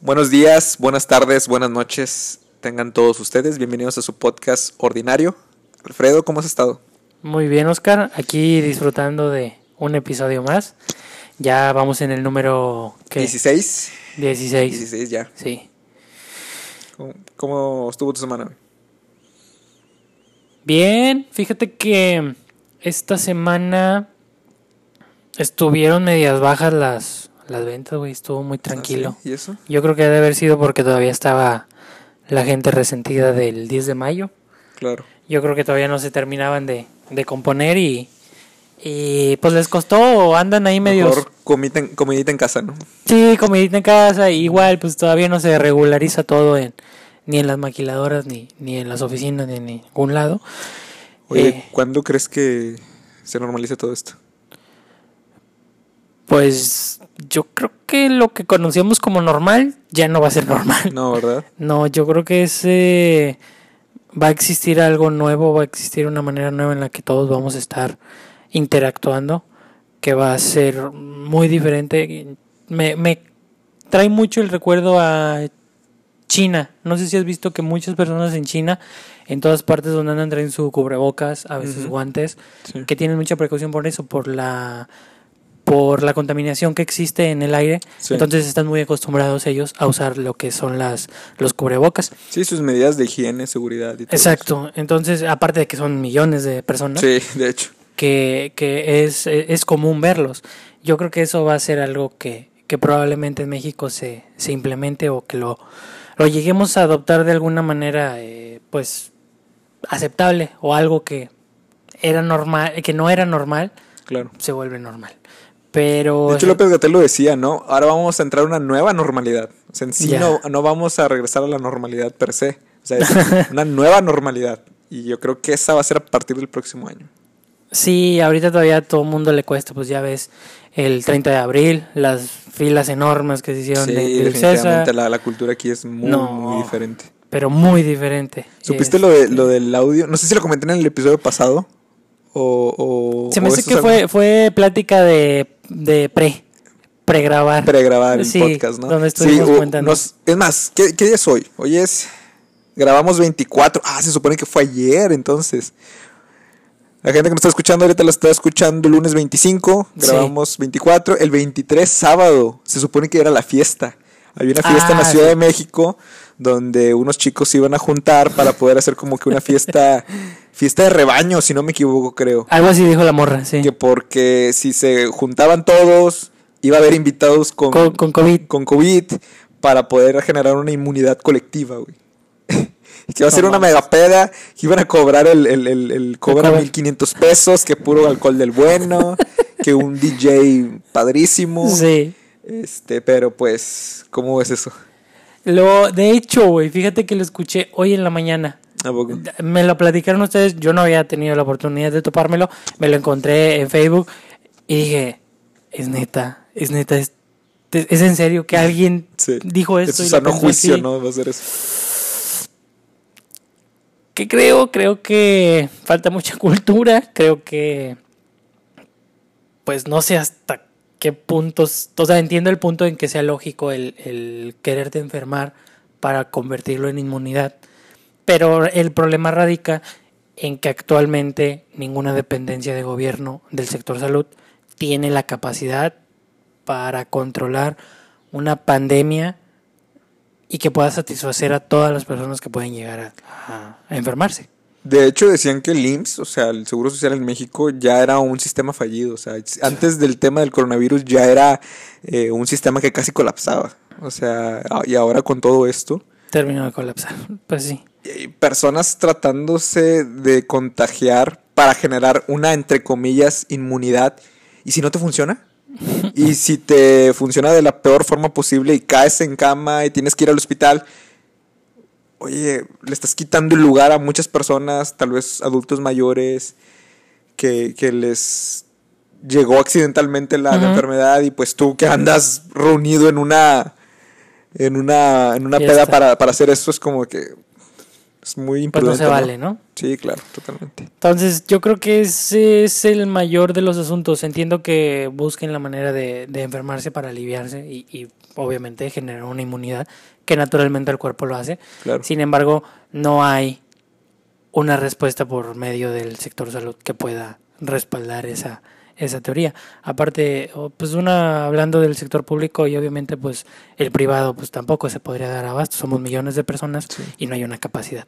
Buenos días, buenas tardes, buenas noches. Tengan todos ustedes bienvenidos a su podcast ordinario. Alfredo, ¿cómo has estado? Muy bien, Oscar. Aquí disfrutando de un episodio más. Ya vamos en el número ¿qué? 16. 16. 16 ya. Sí. ¿Cómo, cómo estuvo tu semana? Bien, fíjate que esta semana estuvieron medias bajas las, las ventas, güey. Estuvo muy tranquilo. Ah, sí? ¿Y eso? Yo creo que debe haber sido porque todavía estaba la gente resentida del 10 de mayo. Claro. Yo creo que todavía no se terminaban de, de componer y, y pues les costó andan ahí medio... Mejor comidita en, comidita en casa, ¿no? Sí, comidita en casa, igual pues todavía no se regulariza todo en ni en las maquiladoras, ni, ni en las oficinas, ni en ningún lado. Oye, Eh, ¿cuándo crees que se normalice todo esto? pues yo creo que lo que conocíamos como normal ya no va a ser normal. No, ¿verdad? No, yo creo que ese va a existir algo nuevo, va a existir una manera nueva en la que todos vamos a estar interactuando, que va a ser muy diferente. Me, me trae mucho el recuerdo a China. No sé si has visto que muchas personas en China, en todas partes donde andan, traen su cubrebocas, a veces guantes, Sí. que tienen mucha precaución por eso, por la por la contaminación que existe en el aire. Sí. Entonces están muy acostumbrados ellos a usar lo que son las los cubrebocas. Sí, sus medidas de higiene, seguridad y todo Exacto. Entonces, aparte de que son millones de personas. Sí, de hecho. que, que es, es común verlos. Yo creo que eso va a ser algo que, que probablemente en México se, se implemente o que lo, lo lleguemos a adoptar de alguna manera, eh, pues, aceptable o algo que era normal, que no era normal, Claro. se vuelve normal. Pero De hecho, López Gatel lo decía, ¿no? Ahora vamos a entrar a una nueva normalidad. O sea, en sí no, no vamos a regresar a la normalidad per se. O sea, es una nueva normalidad. Y yo creo que esa va a ser a partir del próximo año. Sí, ahorita todavía a todo el mundo le cuesta, pues ya ves el 30 de abril, las filas enormes que se hicieron Sí, de, de definitivamente la, la cultura aquí es muy, No. muy diferente. pero muy diferente. ¿Supiste Es- lo, de, lo del audio? No sé si lo comenté en el episodio pasado. O, o- Se me o hace que fue, fue plática de, de pre, pregrabar. pregrabar el Sí, podcast, ¿no? donde estuvimos o- comentando. nos- es más, ¿qué, ¿qué día es hoy? Hoy es... Grabamos 24. Ah, se supone que fue ayer, entonces. La gente que nos está escuchando ahorita lo está escuchando el lunes 25. Sí. Grabamos 24. El 23, sábado, se supone que era la fiesta. Había una fiesta en la Ah, Ciudad sí. de México donde unos chicos se iban a juntar para poder hacer como que una fiesta, fiesta de rebaño, si no me equivoco, creo. Algo así dijo la morra, sí. Que porque si se juntaban todos, iba a haber invitados con, Con, con COVID. con COVID para poder generar una inmunidad colectiva, güey. Y que iba a ser No una megapeda, que iban a cobrar el, el, el, el cobra cover. 1500 pesos, que puro alcohol del bueno, que un DJ padrísimo. Sí. Este, pero pues, ¿cómo ves eso? Lo, de hecho, güey, fíjate que lo escuché hoy en la mañana. ¿A poco? Me lo platicaron ustedes, yo no había tenido la oportunidad de topármelo, me lo encontré en Facebook y dije, es neta, es neta, es, es en serio que alguien Sí. dijo Es esto. su y sano juicio, así? ¿no? Va a ser eso. Que creo, creo que falta mucha cultura, creo que pues no sé hasta qué puntos, o sea, entiendo el punto en que sea lógico el quererte enfermar para convertirlo en inmunidad, pero el problema radica en que actualmente ninguna dependencia de gobierno del sector salud tiene la capacidad para controlar una pandemia y que pueda satisfacer a todas las personas que pueden llegar a, a- a enfermarse. De hecho, decían que el IMSS, o sea, el Seguro Social en México, ya era un sistema fallido. O sea, antes del tema del coronavirus ya era eh, un sistema que casi colapsaba. O sea, a- y ahora con todo esto, Terminó de colapsar. Pues sí. personas tratándose de contagiar para generar una, entre comillas, inmunidad. ¿Y si no te funciona? Y si te funciona de la peor forma posible y caes en cama y tienes que ir al hospital, oye, le estás quitando el lugar a muchas personas, tal vez adultos mayores, que, que les llegó accidentalmente la, enfermedad y pues tú que andas reunido en una en una en una peda para, para hacer esto es como que Es muy pues no imprudente. se vale, ¿no? Sí, claro, totalmente. Entonces, yo creo que ese es el mayor de los asuntos. Entiendo que busquen la manera de, de enfermarse para aliviarse y, y, obviamente generar una inmunidad que naturalmente el cuerpo lo hace. Claro. Sin embargo, no hay una respuesta por medio del sector salud que pueda respaldar esa, esa teoría. Aparte, pues una hablando del sector público y obviamente pues el privado pues tampoco se podría dar abasto, somos millones de personas Sí. y no hay una capacidad.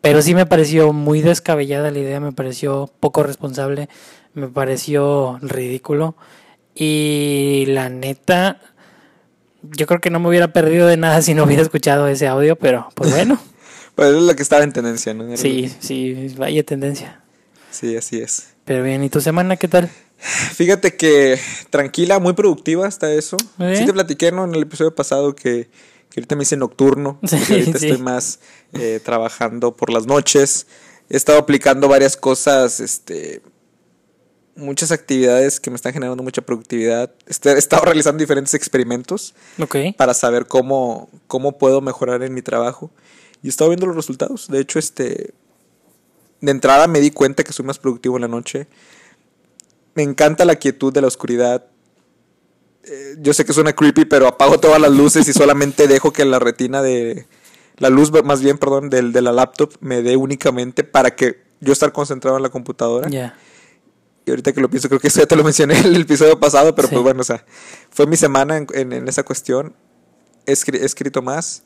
Pero sí me pareció muy descabellada la idea, me pareció poco responsable, me pareció ridículo y la neta yo creo que no me hubiera perdido de nada si no hubiera escuchado ese audio, pero pues bueno, Pues es lo que estaba en tendencia, ¿no? Sí, sí, vaya tendencia. Sí, así es. Pero bien, ¿y tu semana qué tal? Fíjate que tranquila, muy productiva hasta eso. ¿Eh? Sí te platiqué, ¿no? En el episodio pasado que, que ahorita me hice nocturno. Sí, que ahorita sí. estoy más eh, trabajando por las noches. He estado aplicando varias cosas, este... Muchas actividades que me están generando mucha productividad. Este- He estado realizando diferentes experimentos para saber cómo, cómo puedo mejorar en mi trabajo. Y he estado viendo los resultados. De hecho, este... De entrada me di cuenta que soy más productivo en la noche. Me encanta la quietud de la oscuridad. Eh, yo sé que suena creepy, pero apago todas las luces y solamente dejo que la retina de... La luz, más bien, perdón, del, de la laptop me dé únicamente para que yo estar concentrado en la computadora. Ya. Y ahorita que lo pienso, creo que eso ya te lo mencioné en el episodio pasado, pero Sí. pues bueno, o sea, fue mi semana en, en- en esa cuestión. He, escri- he escrito más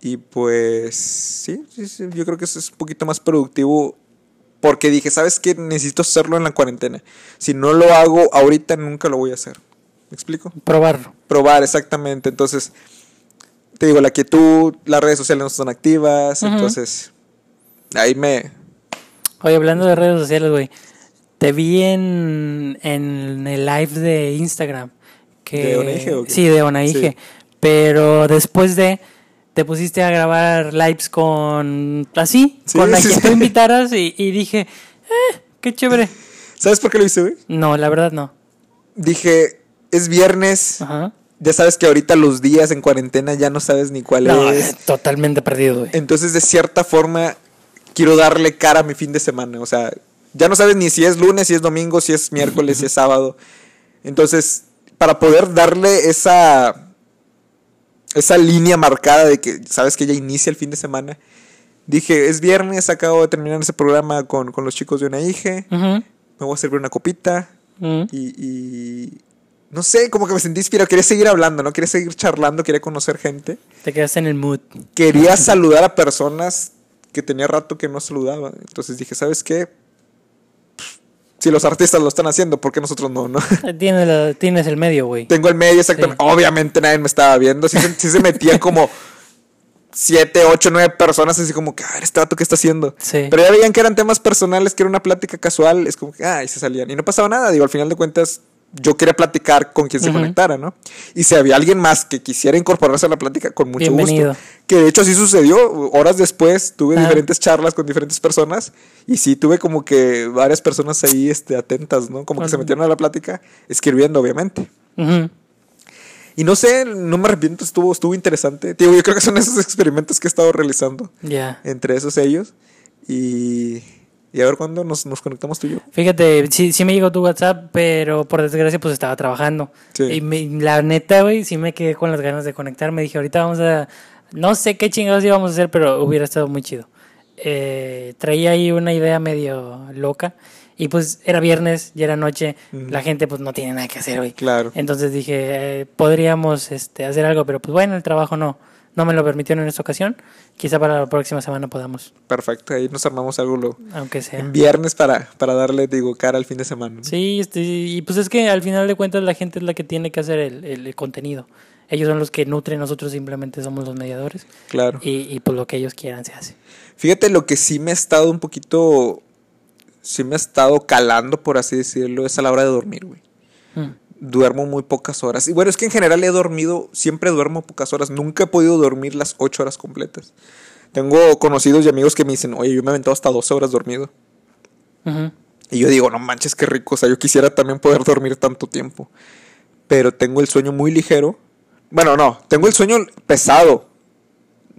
y pues sí, sí, sí, yo creo que eso es un poquito más productivo porque dije, ¿sabes qué? Necesito hacerlo en la cuarentena. Si no lo hago ahorita, nunca lo voy a hacer. ¿Me explico? Probarlo. Probar, exactamente. Entonces, te digo, la quietud, las redes sociales no están activas, entonces ahí me... Oye, hablando de redes sociales, güey. Te vi en, en el live de Instagram. Que, ¿De Onaige o qué? Sí, de Onaige. Sí. Pero después de. Te pusiste a grabar lives con. Así, Sí, con la sí, que sí. tú invitaras y, y dije. Eh, qué chévere. ¿Sabes por qué lo hice, güey? No, la verdad no. Dije, es viernes. Ajá. Ya sabes que ahorita los días en cuarentena ya no sabes ni cuál No, es. totalmente perdido, güey. Entonces, de cierta forma, quiero darle cara a mi fin de semana. O sea, ya no sabes ni si es lunes, si es domingo, si es miércoles, si es sábado. Entonces, para poder darle esa, esa línea marcada de que sabes que ya inicia el fin de semana, dije, es viernes, acabo de terminar ese programa con, con los chicos de una hija, me voy a servir una copita, ujú. y, y no sé, como que me sentí inspirado. Quería seguir hablando, ¿no? Quería seguir charlando, quería conocer gente. Te quedaste en el mood. Quería saludar a personas que tenía rato que no saludaba. Entonces dije, ¿sabes qué? Si los artistas lo están haciendo, ¿por qué nosotros no? no? Tienes, la- tienes el medio, güey. Tengo el medio exactamente. Obviamente nadie me estaba viendo. Sí, se- sí se metían como siete, ocho, nueve personas así como que, ah, este vato, ¿qué está haciendo? Sí. Pero ya veían que eran temas personales, que era una plática casual, es como que, ah, y se salían. Y no pasaba nada, digo, al final de cuentas, yo quería platicar con quien se conectara, ¿no? Y si había alguien más que quisiera incorporarse a la plática, con mucho Bienvenido. gusto. Que de hecho así sucedió. Horas después tuve Ah. diferentes charlas con diferentes personas y sí tuve como que varias personas ahí este, atentas, ¿no? Como que se metieron a la plática, escribiendo, obviamente. Y no sé, no me arrepiento, estuvo, estuvo interesante. Digo, yo creo que son esos experimentos que he estado realizando Ya. entre esos ellos. Y, y a ver cuándo nos, nos conectamos tú y yo. Fíjate, sí, sí me llegó tu WhatsApp, pero por desgracia pues estaba trabajando. Sí. Y me- la neta, güey, sí me quedé con las ganas de conectarme. Dije, ahorita vamos a... No sé qué chingados íbamos a hacer, pero hubiera estado muy chido. Eh, traía ahí una idea medio loca. Y pues era viernes, ya era noche. La gente pues no tiene nada que hacer, güey. Claro. Entonces dije, eh, podríamos este, hacer algo, pero pues bueno, el trabajo no, no me lo permitieron en esta ocasión. Quizá para la próxima semana podamos, Perfecto, ahí nos armamos algo lo, aunque sea. en viernes para, para darle, digo, cara al fin de semana. ¿no? Sí, este, y pues es que al final de cuentas la gente es la que tiene que hacer el, el- el contenido. Ellos son los que nutren, nosotros simplemente somos los mediadores. Claro. Y, y pues lo que ellos quieran se hace. Fíjate lo que sí me ha estado un poquito, sí me ha estado calando, por así decirlo, es a la hora de dormir, güey. Mm. Duermo muy pocas horas. Y bueno, es que en general he dormido, siempre duermo pocas horas. Nunca he podido dormir las ocho horas completas. Tengo conocidos y amigos que me dicen, oye, yo me he aventado hasta 12 horas dormido. Y yo digo, no manches, qué rico. O sea, yo quisiera también poder dormir tanto tiempo. Pero tengo el sueño muy ligero. Bueno, no, tengo el sueño pesado.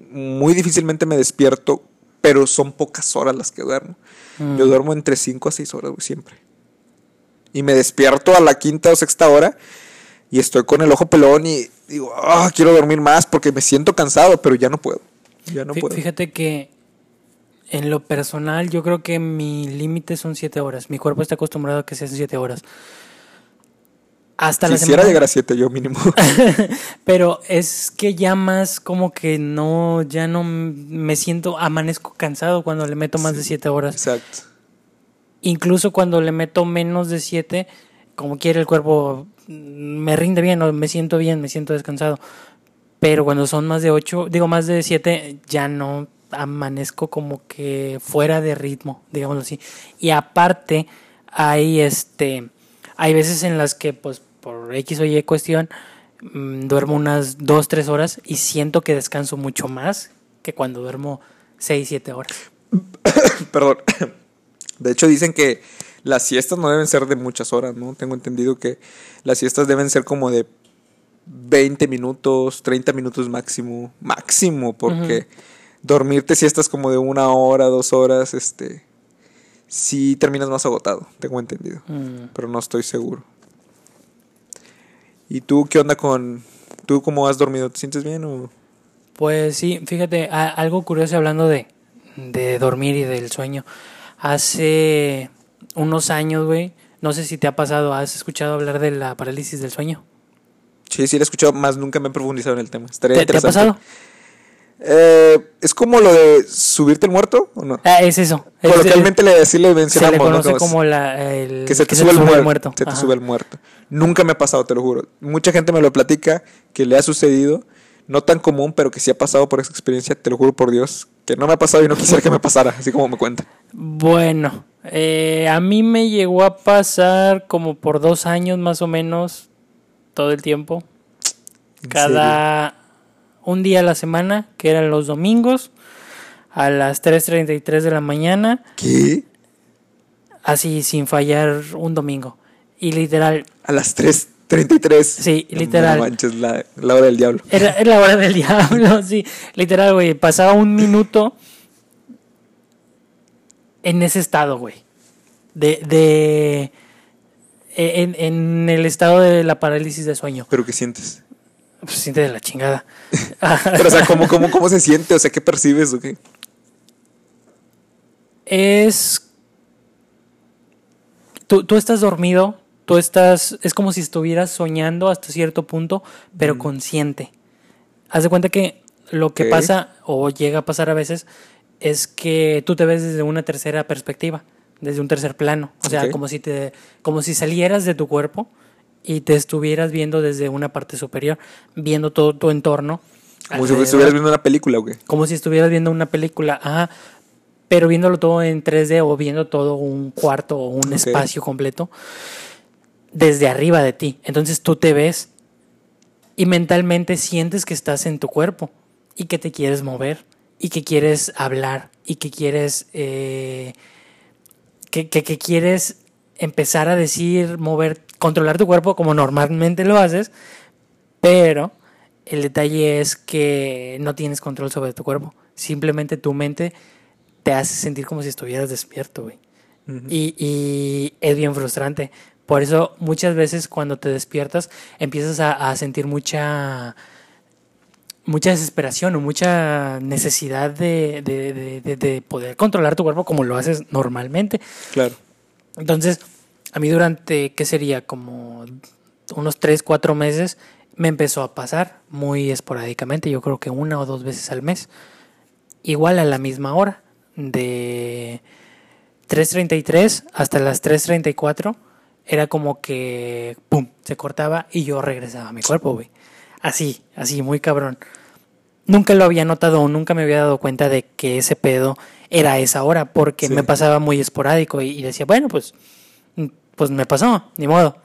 Muy difícilmente me despierto pero son pocas horas las que duermo. Mm. Yo duermo entre 5 a 6 horas, siempre. Y me despierto a la quinta o sexta hora y estoy con el ojo pelón y digo, ah, quiero dormir más porque me siento cansado, pero ya no puedo. Ya no Fí- puedo. Fíjate que en lo personal yo creo que mi límite son siete horas. Mi cuerpo está acostumbrado a que sean siete horas. Hasta la Quisiera semana. llegar a 7 yo mínimo. Pero es que ya más como que no, ya no me siento, amanezco cansado cuando le meto más de siete horas. Exacto. Incluso cuando le meto menos de siete, como quiere el cuerpo, me rinde bien, o me siento bien, me siento descansado. Pero cuando son más de ocho, digo más de siete, ya no amanezco como que fuera de ritmo, digámoslo así. Y aparte, hay este, hay veces en las que, pues, por X o Y cuestión, mm, duermo unas dos, tres horas y siento que descanso mucho más que cuando duermo seis, siete horas. Perdón. De hecho, dicen que las siestas no deben ser de muchas horas, ¿no? Tengo entendido que las siestas deben ser como de 20 minutos, 30 minutos máximo. Máximo, porque dormirte siestas como de una hora, dos horas, este. Sí terminas más agotado, tengo entendido. Mm. Pero no estoy seguro. ¿Y tú qué onda con. ¿Tú cómo has dormido? ¿Te sientes bien o.? Pues sí, fíjate, algo curioso hablando de, de dormir y del sueño. Hace unos años, güey, no sé si te ha pasado, ¿has escuchado hablar de la parálisis del sueño? Sí, sí, lo he escuchado, más nunca me he profundizado en el tema. Estaría ¿Te, te ha pasado? Eh, ¿Es como lo de subirte el muerto o no? Ah, es eso. Es- Coloquialmente le, sí le se mencionamos, le ¿no? conoce Como como la, el, que se te sube el muerto. Se te Ajá. sube el muerto. Nunca me ha pasado, te lo juro. Mucha gente me lo platica que le ha sucedido. No tan común, pero que sí ha pasado por esa experiencia, te lo juro por Dios. Que no me ha pasado y no quisiera que me pasara, así como me cuenta. Bueno, eh, a mí me llegó a pasar como por dos años más o menos, todo el tiempo. ¿En Cada un día a la semana, que eran los domingos, a las 3.33 de la mañana? ¿Qué? así sin fallar un domingo. Y literal, A las 3.33. Sí, No literal. manches, la, la hora del diablo. era, era la hora del diablo, sí. Literal, güey, pasaba un minuto en ese estado, güey. De, de en, en el estado de la parálisis de sueño. ¿Pero qué sientes? Pues siente de la chingada. Pero, o sea, ¿cómo, cómo, ¿cómo se siente? O sea, ¿qué percibes o qué? es. Tú, tú estás dormido, tú estás. Es como si estuvieras soñando hasta cierto punto, pero consciente. Haz de cuenta que lo que pasa, o llega a pasar a veces, es que tú te ves desde una tercera perspectiva, desde un tercer plano. O sea, como si te. como si salieras de tu cuerpo y te estuvieras viendo desde una parte superior, viendo todo tu entorno. Como si estuvieras viendo una película qué. como si estuvieras viendo una película, ajá, pero viéndolo todo en 3D o viendo todo un cuarto o un espacio completo desde arriba de ti. Entonces tú te ves y mentalmente sientes que estás en tu cuerpo y que te quieres mover y que quieres hablar y que quieres eh, que, que- que quieres empezar a decir, mover, controlar tu cuerpo como normalmente lo haces, pero el detalle es que no tienes control sobre tu cuerpo. Simplemente tu mente te hace sentir como si estuvieras despierto, güey. y, y es bien frustrante. Por eso muchas veces cuando te despiertas empiezas a, a sentir mucha mucha desesperación o mucha necesidad de, de- de- de- de poder controlar tu cuerpo como lo haces normalmente. Claro. Entonces, a mí durante, ¿qué sería? Como unos 3, 4 meses me empezó a pasar muy esporádicamente, yo creo que una o dos veces al mes. Igual a la misma hora, de 3.33 hasta las 3.34, era como que, ¡pum!, se cortaba y yo regresaba a mi cuerpo, güey. Así, así, muy cabrón. Nunca lo había notado o nunca me había dado cuenta de que ese pedo era a esa hora, porque Sí. me pasaba muy esporádico y, y decía, bueno, pues, pues me pasó, ni modo.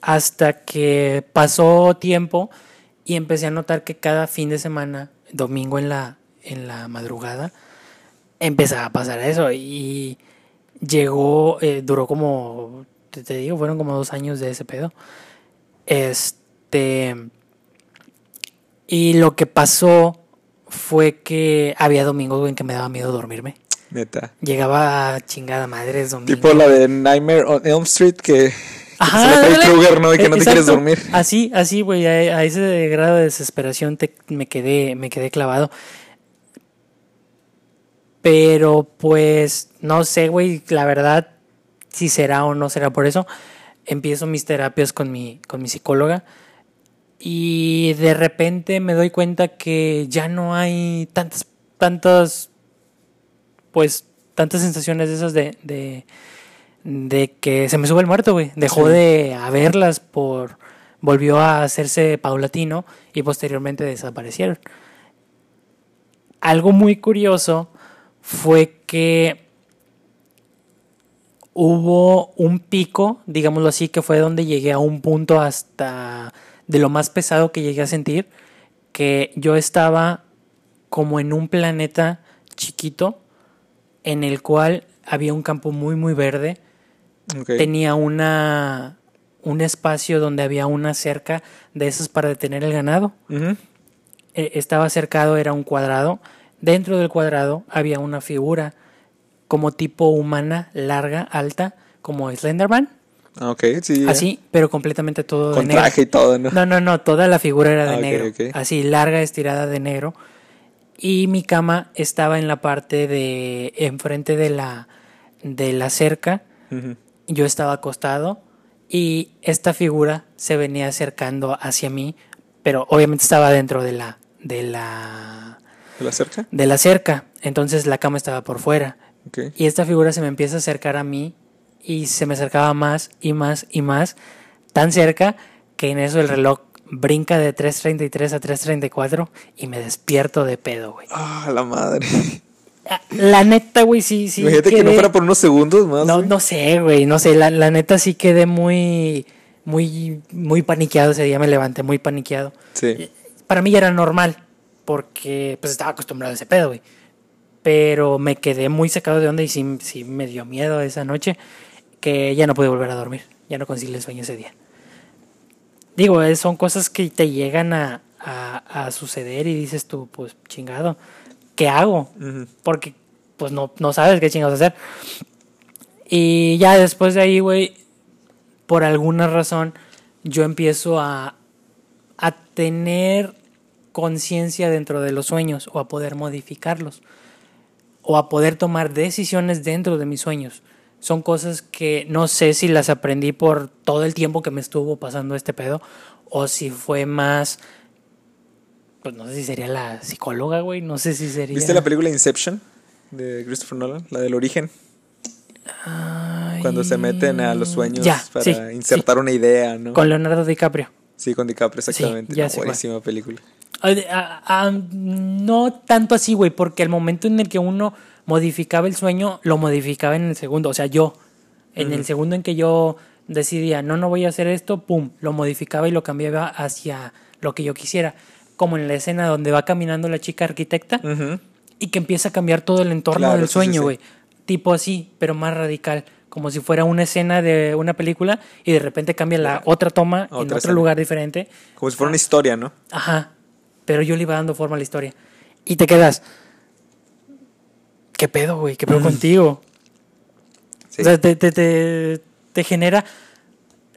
Hasta que pasó tiempo y empecé a notar que cada fin de semana, domingo en la, en la madrugada, empezaba a pasar eso y llegó, eh, duró como, te, te digo, fueron como dos años de ese pedo. Este, y lo que pasó fue que había domingos, en que me daba miedo dormirme. Neta. Llegaba a chingada madre domingo. Tipo la de Nightmare on Elm Street que, se le. Krueger, ¿no? Y que no te Exacto. quieres dormir. Así, así, güey, a, a ese grado de desesperación te- me quedé, me quedé clavado. Pero pues, no sé, güey, la verdad, si será o no será por eso. Empiezo mis terapias con mi, con mi psicóloga. Y de repente me doy cuenta que ya no hay tantas, tantas, pues, tantas sensaciones de esas de, de, de que se me sube el muerto, güey. Dejó Sí. de haberlas por, volvió a hacerse paulatino y posteriormente desaparecieron. Algo muy curioso fue que hubo un pico, digámoslo así, que fue donde llegué a un punto hasta de lo más pesado que llegué a sentir, que yo estaba como en un planeta chiquito en el cual había un campo muy muy verde, tenía una un espacio donde había una cerca de esas para detener el ganado. Eh, estaba cercado, era un cuadrado. Dentro del cuadrado había una figura como tipo humana, larga, alta, como Slenderman. Ah, Ok, sí. Así, pero completamente todo de Con negro. traje y todo, ¿no? No, no, no, toda la figura era de Ah, negro. Así, larga, estirada de negro. Y mi cama estaba en la parte de enfrente de la de la cerca. Yo estaba acostado y esta figura se venía acercando hacia mí, pero obviamente estaba dentro de la de la ¿De la cerca? de la cerca, entonces la cama estaba por fuera. Y esta figura se me empieza a acercar a mí y se me acercaba más y más y más, tan cerca que en eso el reloj brinca de 3.33 a 3.34 y me despierto de pedo, güey. Ah, la madre. Ah, La neta, güey, sí, sí. Imagínate que no quedé- fuera por unos segundos más. No, güey. no sé, güey, no sé, la, la neta sí quedé muy, muy, muy paniqueado ese día, me levanté muy paniqueado. Sí. Para mí ya era normal, porque pues estaba acostumbrado a ese pedo, güey. Pero me quedé muy sacado de onda y sí, sí me dio miedo esa noche, que ya no pude volver a dormir, ya no concilié el sueño ese día. Digo, son cosas que te llegan a, a, a suceder y dices tú, pues chingado, ¿qué hago? Porque pues no, no sabes qué chingados hacer. Y ya después de ahí, güey, por alguna razón, yo empiezo a, a tener conciencia dentro de los sueños o a poder modificarlos o a poder tomar decisiones dentro de mis sueños. Son cosas que no sé si las aprendí por todo el tiempo que me estuvo pasando este pedo o si fue más pues no sé si sería la psicóloga, güey, no sé si sería ¿Viste la película Inception de Christopher Nolan? La del origen. Cuando se meten a los sueños Ya, para sí, insertar una idea, ¿no? con Leonardo DiCaprio. Sí, con DiCaprio, exactamente. ya No, buenísima película. Ah, ah, ah, no tanto así, güey, porque el momento en el que uno modificaba el sueño, lo modificaba en el segundo. O sea, yo, en el segundo en que yo decidía, no, no voy a hacer esto, pum, lo modificaba y lo cambiaba hacia lo que yo quisiera. Como en la escena donde va caminando la chica arquitecta y que empieza a cambiar todo el entorno Claro, del sí, sueño, sí. güey. Tipo así, pero más radical. Como si fuera una escena de una película y de repente cambia la otra toma en otro escena. lugar diferente. Como si fuera una historia, ¿no? Ajá. Pero yo le iba dando forma a la historia. Y te quedas. ¿Qué pedo, güey? ¿Qué pedo contigo? Sí. O sea, te, te, te, te genera.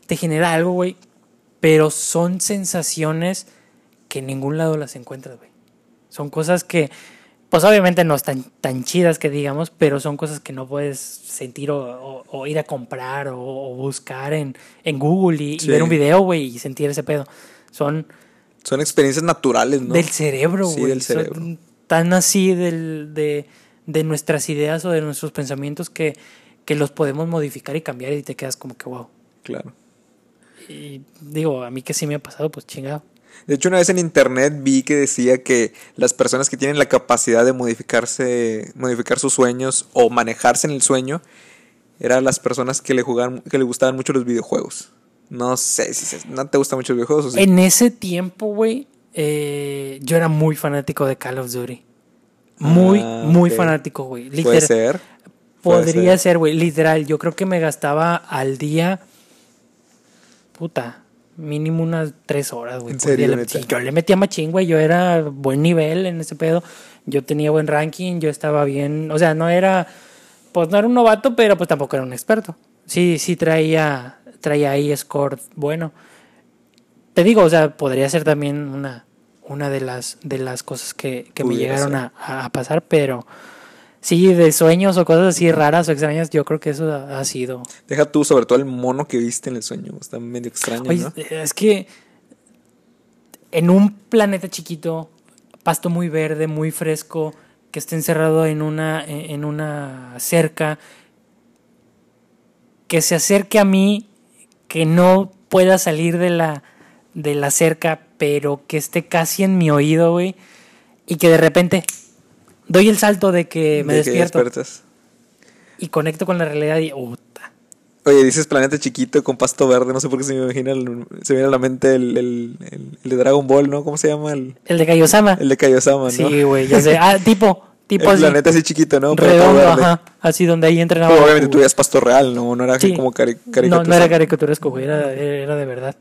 Te genera algo, güey. Pero son sensaciones que en ningún lado las encuentras, güey. Son cosas que. Pues obviamente no están tan chidas que digamos, pero son cosas que no puedes sentir o, o- o ir a comprar o, o buscar en, en Google y, y ver un video, güey, y sentir ese pedo. Son, Son experiencias naturales, ¿no? del cerebro, Sí, güey. del Son cerebro. Tan así del, de, de nuestras ideas o de nuestros pensamientos que, que los podemos modificar y cambiar y te quedas como que wow. Claro. Y digo, a mí que sí me ha pasado, pues chingado. De hecho, una vez en internet vi que decía que las personas que tienen la capacidad de modificarse, modificar sus sueños o manejarse en el sueño, eran las personas que le jugaban, que le gustaban mucho los videojuegos. No sé si se- no te gustan mucho los videojuegos o sí? En ese tiempo, güey, eh, yo era muy fanático de Call of Duty. Muy, Ah, muy fanático, güey. Puede ser. Podría ser. güey, literal. Yo creo que me gastaba al día. Puta. Mínimo unas tres horas, güey. Yo le metía machín, güey. Yo era buen nivel en ese pedo. Yo tenía buen ranking, yo estaba bien. O sea, no era. Pues no era un novato, pero pues tampoco era un experto. Sí, sí traía, traía ahí score bueno. Te digo, o sea, podría ser también una, una de las de las cosas que, que me llegaron a, a pasar, pero sí, de sueños o cosas así raras o extrañas, yo creo que eso ha, ha sido. Deja tú, sobre todo el mono que viste en el sueño. Está medio extraño, Oye, ¿no? es que en un planeta chiquito, pasto muy verde, muy fresco, que esté encerrado en una, en una cerca, que se acerque a mí, que no pueda salir de la, de la cerca, pero que esté casi en mi oído, güey, y que de repente doy el salto de que me De despierto y conecto con la realidad y. Oye, dices planeta chiquito con pasto verde. No sé por qué se me imagina, el- se me viene a la mente el, el- el- de Dragon Ball, ¿no? ¿Cómo se llama? El, El de Kaiosama. el de Kaiosama, ¿no? Sí, güey, ya sé. Ah, tipo, tipo el así. planeta así chiquito, ¿no? Pero redondo, ajá. Así donde ahí entrenaba. Pero obviamente tú veías pasto real, ¿no? No era Sí. como cari no, caricatura. no era caricaturesco, güey, era, era de verdad.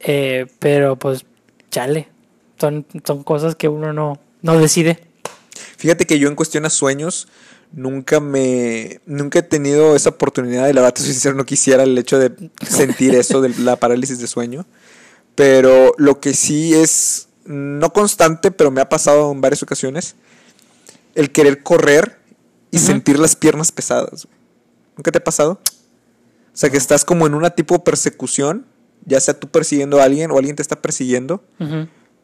Eh, pero pues, chale. Son, son cosas que uno no, no decide. Fíjate que yo en cuestión a sueños nunca me nunca he tenido esa oportunidad y la verdad soy sincero no quisiera el hecho de sentir eso de la parálisis de sueño pero lo que sí es no constante pero me ha pasado en varias ocasiones el querer correr y sentir las piernas pesadas güey. nunca te ha pasado o sea que estás como en una tipo persecución ya sea tú persiguiendo a alguien o alguien te está persiguiendo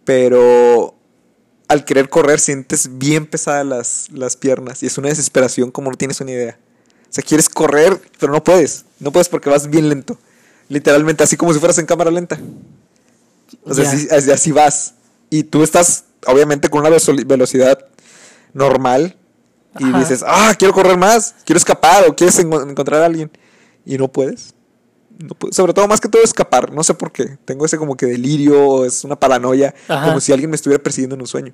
pero al querer correr sientes bien pesadas las, las piernas y es una desesperación como no tienes una idea. O sea, quieres correr, pero no puedes. No puedes porque vas bien lento. Literalmente, así como si fueras en cámara lenta. O sea, así, así- vas. Y tú estás, obviamente, con una velocidad normal. Y Ajá. dices, ah, quiero correr más, quiero escapar o quieres en- encontrar a alguien. Y no puedes. No sobre todo, más que todo, escapar. No sé por qué. Tengo ese como que delirio, es una paranoia, Ajá. como si alguien me estuviera persiguiendo en un sueño.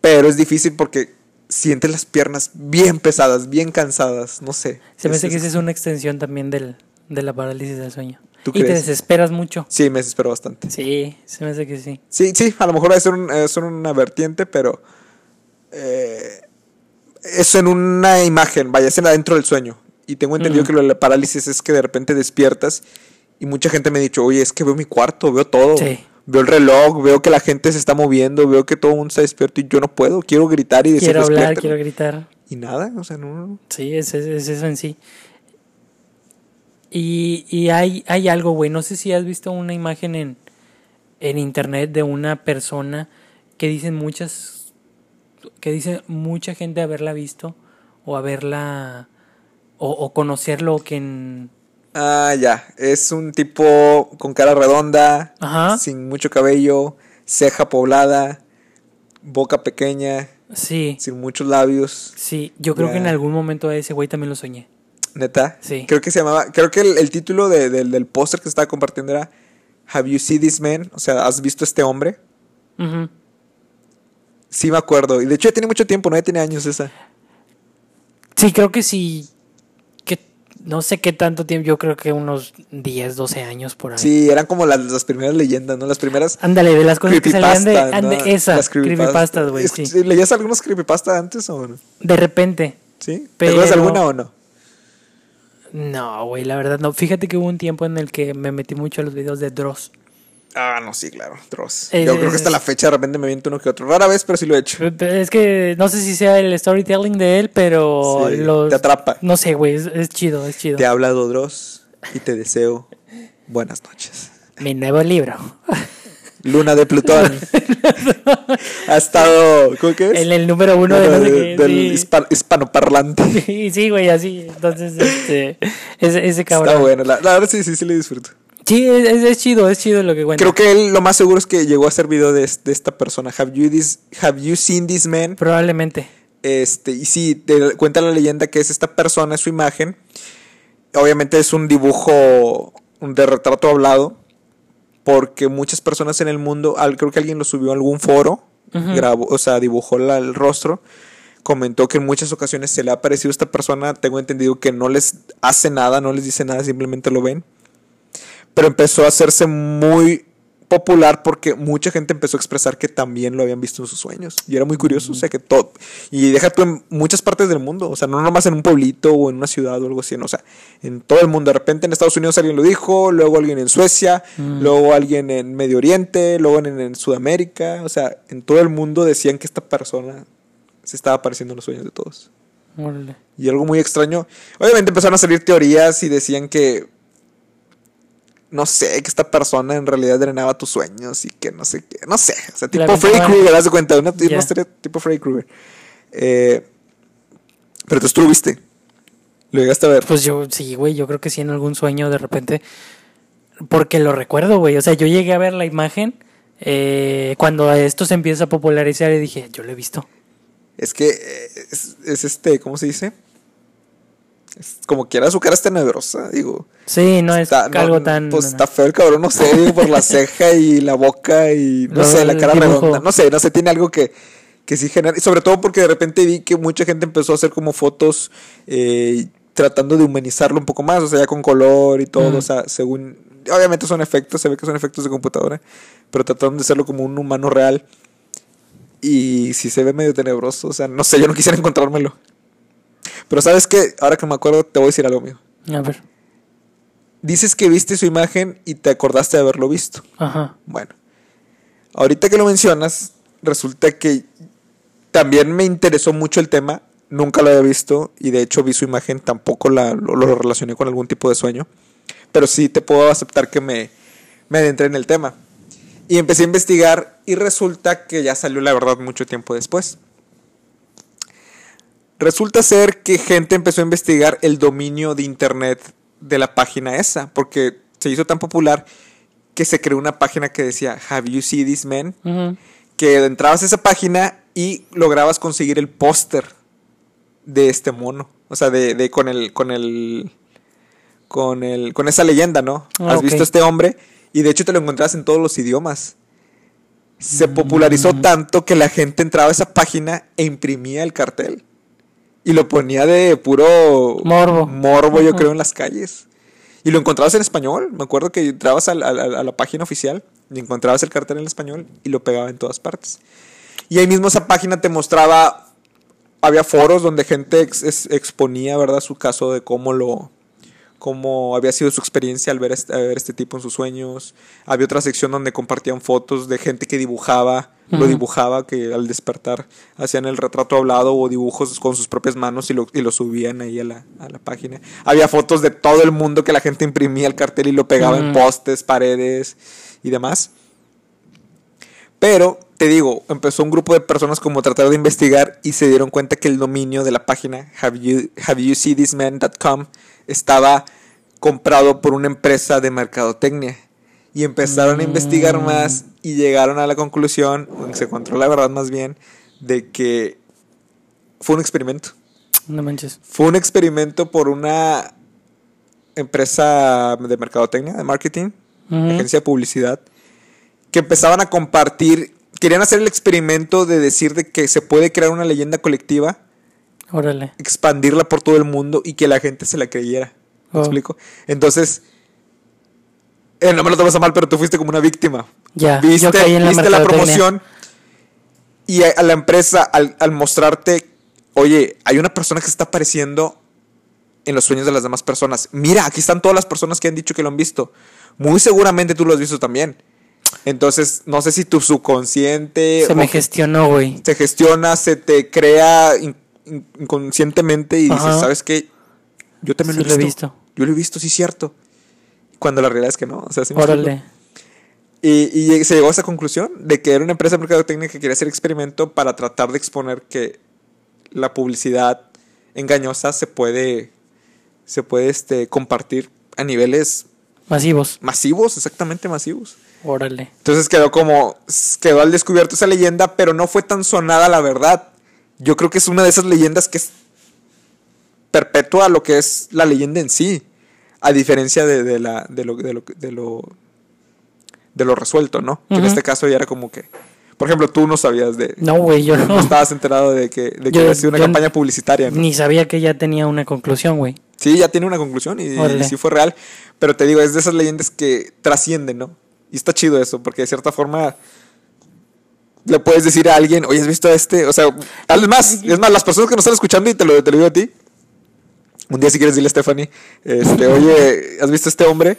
Pero es difícil porque sientes las piernas bien pesadas, bien cansadas. No sé. Se me Es- hace que es- esa es una extensión también del, de la parálisis del sueño. ¿Tú y te desesperas mucho. Sí, me desespero bastante. Sí, se me hace que sí. Sí, sí, a lo mejor va a ser un- es una vertiente, pero eh, es en una imagen, vaya, es en adentro del sueño. Y tengo entendido Ujú. que lo de la parálisis es que de repente despiertas y mucha gente me ha dicho, oye, es que veo mi cuarto, veo todo. Sí. Veo el reloj, veo que la gente se está moviendo, veo que todo el mundo está despierto y yo no puedo. Quiero gritar y decir Quiero hablar, quiero gritar. Y nada, o sea, no. Sí, es, es- es eso en sí. Y, y hay, hay algo, güey. No sé si has visto una imagen en, en internet de una persona que dicen muchas. Que dice mucha gente haberla visto o haberla. o, o conocerlo que en. Ah, ya. Es un tipo con cara redonda, Ajá. sin mucho cabello, ceja poblada, boca pequeña, Sí, sin muchos labios. sí. Yo creo que en algún momento a ese güey también lo soñé. Neta. Sí. Creo que se llamaba. Creo que el, el título de- del- del póster que se estaba compartiendo era Have you seen this man? O sea, ¿has visto este hombre? Ujú. Sí, me acuerdo. Y de hecho ya tiene mucho tiempo, no ya tiene años esa. Sí, creo que sí. Que no sé qué tanto tiempo. Yo creo que unos 10, 12 años por ahí. Sí, eran como las, las primeras leyendas, ¿no? Las primeras. Ándale, de las cosas que salían de, creepypasta, ande- ¿no? esa, Las creepypastas, güey, sí. ¿Leías algunos creepypasta antes o no? De repente. ¿Sí? ¿Te Pero- acuerdas de alguna o no? No, güey, la verdad no. Fíjate que hubo un tiempo en el que me metí mucho a los videos de Dross. Ah, no, sí, claro. Dross. Es- Yo creo que hasta la fecha de repente me viento uno que otro. Rara vez, pero sí lo he hecho. Es que no sé si sea el storytelling de él, pero Sí, los- te atrapa. No sé, güey, es, es chido, es chido. Te ha hablado Dross y te deseo buenas noches. Mi nuevo libro. Luna de Plutón. ha estado. ¿Cómo que es? En el número uno de no sé qué, del sí. hispa- hispanoparlante. Sí, sí, güey, así. Entonces, este, ese, ese cabrón. Está bueno. La, la verdad sí, sí, sí le disfruto. Sí, es, es- chido, es chido lo que cuenta. Creo que él lo más seguro es que llegó a hacer video de, de esta persona. Have you, this, have you seen this man? Probablemente. Este, y sí, te cuenta la leyenda que es esta persona, es su imagen. Obviamente es un dibujo de retrato hablado. Porque muchas personas en el mundo, al, creo que alguien lo subió a algún foro, grabó, o sea, dibujó la- el rostro. Comentó que en muchas ocasiones se le ha aparecido esta persona. Tengo entendido que no les hace nada, no les dice nada, simplemente lo ven. Pero empezó a hacerse muy popular porque mucha gente empezó a expresar que también lo habían visto en sus sueños. Y era muy curioso, o sea que todo, y deja tú en muchas partes del mundo, o sea, no nomás en un pueblito o en una ciudad o algo así, no, o sea, en todo el mundo. De repente en Estados Unidos alguien lo dijo, luego alguien en Suecia, luego alguien en Medio Oriente, luego en, en Sudamérica, o sea, en todo el mundo decían que esta persona se estaba apareciendo en los sueños de todos. Órale. Y algo muy extraño. Obviamente empezaron a salir teorías y decían que. No sé, que esta persona en realidad drenaba tus sueños y que no sé qué. No sé. O sea, tipo Freddy Krueger, haz de cuenta. Una, historia tipo Freddy Krueger. Eh, pero tú lo viste. Lo llegaste a ver. Pues yo, sí, güey, yo creo que sí en algún sueño de repente. Porque lo recuerdo, güey. O sea, yo llegué a ver la imagen eh, cuando esto se empieza a popularizar y dije, yo lo he visto. Es que eh, es, es este, ¿cómo se dice? Es como quiera su cara es tenebrosa, digo. Sí, no es no, algo tan. Pues está feo el cabrón, no sé, digo, por la ceja y la boca y no sé, la cara dibujo. redonda. No sé, no sé, tiene algo que, que sí genera. Y sobre todo porque de repente vi que mucha gente empezó a hacer como fotos eh, tratando de humanizarlo un poco más, o sea, ya con color y todo, Mm. o sea, según. Obviamente son efectos, se ve que son efectos de computadora, pero trataron de hacerlo como un humano real. Y sí se ve medio tenebroso, o sea, no sé, yo no quisiera encontrármelo. Pero sabes qué, ahora que me acuerdo, te voy a decir algo mío. A ver. Dices que viste su imagen y te acordaste de haberlo visto. Ajá. Bueno, ahorita que lo mencionas, resulta que también me interesó mucho el tema. Nunca lo había visto y de hecho vi su imagen, tampoco la, lo, lo relacioné con algún tipo de sueño. Pero sí te puedo aceptar que me, me adentré en el tema. Y empecé a investigar y resulta que ya salió la verdad mucho tiempo después. Resulta ser que gente empezó a investigar el dominio de internet de la página esa, porque se hizo tan popular que se creó una página que decía Have you seen this man? Que entrabas a esa página y lograbas conseguir el póster de este mono. O sea, de, de con el, con el. Con el. con esa leyenda, ¿no? Ah, Has visto a este hombre. Y de hecho te lo encontrabas en todos los idiomas. Se popularizó Mm. tanto que la gente entraba a esa página e imprimía el cartel. Y lo ponía de puro Morbo. morbo, yo creo, en las calles. Y lo encontrabas en español. Me acuerdo que entrabas a la, a la- a la página oficial y encontrabas el cartel en español y lo pegaba en todas partes. Y ahí mismo esa página te mostraba, había foros donde gente ex- ex- exponía, ¿verdad? Su caso de cómo lo, cómo había sido su experiencia al ver este, al ver este tipo en sus sueños. Había otra sección donde compartían fotos de gente que dibujaba, lo dibujaba, que al despertar hacían el retrato hablado o dibujos con sus propias manos y lo, y lo subían ahí a la, a la página. Había fotos de todo el mundo que la gente imprimía el cartel y lo pegaba en postes, paredes y demás. Pero, te digo, empezó un grupo de personas como tratar de investigar y se dieron cuenta que el dominio de la página have you, haveyouseenthisman.com estaba comprado por una empresa de mercadotecnia. Y empezaron a investigar Mm. más y llegaron a la conclusión, o se encontró la verdad más bien, de que fue un experimento. No manches. Fue un experimento por una empresa de mercadotecnia, de marketing, agencia de publicidad, que empezaban a compartir, querían hacer el experimento de decir de que se puede crear una leyenda colectiva, Órale. expandirla por todo el mundo y que la gente se la creyera. ¿Me Oh. explico? Entonces, eh, no me lo tomes a mal, pero tú fuiste como una víctima. Ya. Viste, yo caí en la, viste la mercadotecnia. promoción y a, a la empresa al, al mostrarte, oye, hay una persona que se está apareciendo en los sueños de las demás personas. Mira, aquí están todas las personas que han dicho que lo han visto. Muy seguramente tú lo has visto también. Entonces, no sé si tu subconsciente Se me gestionó, güey. se gestiona, se te crea in- in- inconscientemente y dices. ¿sabes qué? Yo también Sí lo he lo he visto. visto. Yo lo he visto, sí, cierto. Cuando la realidad es que no. O sea, ¿sí? Órale. Y, y se llegó a esa conclusión de que era una empresa de mercadotecnia que quería hacer experimento para tratar de exponer que la publicidad engañosa se puede, se puede este, compartir a niveles Masivos. masivos, exactamente masivos. Órale. Entonces quedó como, quedó al descubierto esa leyenda, pero no fue tan sonada la verdad. Yo creo que es una de esas leyendas que es perpetua lo que es la leyenda en sí, a diferencia de, de la, de, lo, de, lo, de, lo, de lo resuelto, ¿no? Que en este caso ya era como que, por ejemplo, tú no sabías de, No, güey, yo no no. estabas enterado de que, de que Yo- había sido una campaña publicitaria, ¿no? Ni sabía que ya tenía una conclusión, güey. Sí, ya tiene una conclusión y sí fue real. Pero te digo, es de esas leyendas que trascienden, ¿no? Y está chido eso, porque de cierta forma le puedes decir a alguien, oye, ¿has visto a este? O sea, es más, es más, las personas que nos están escuchando y te lo, te lo digo a ti. Un día si quieres dile a Stephanie, este, oye, ¿has visto a este hombre?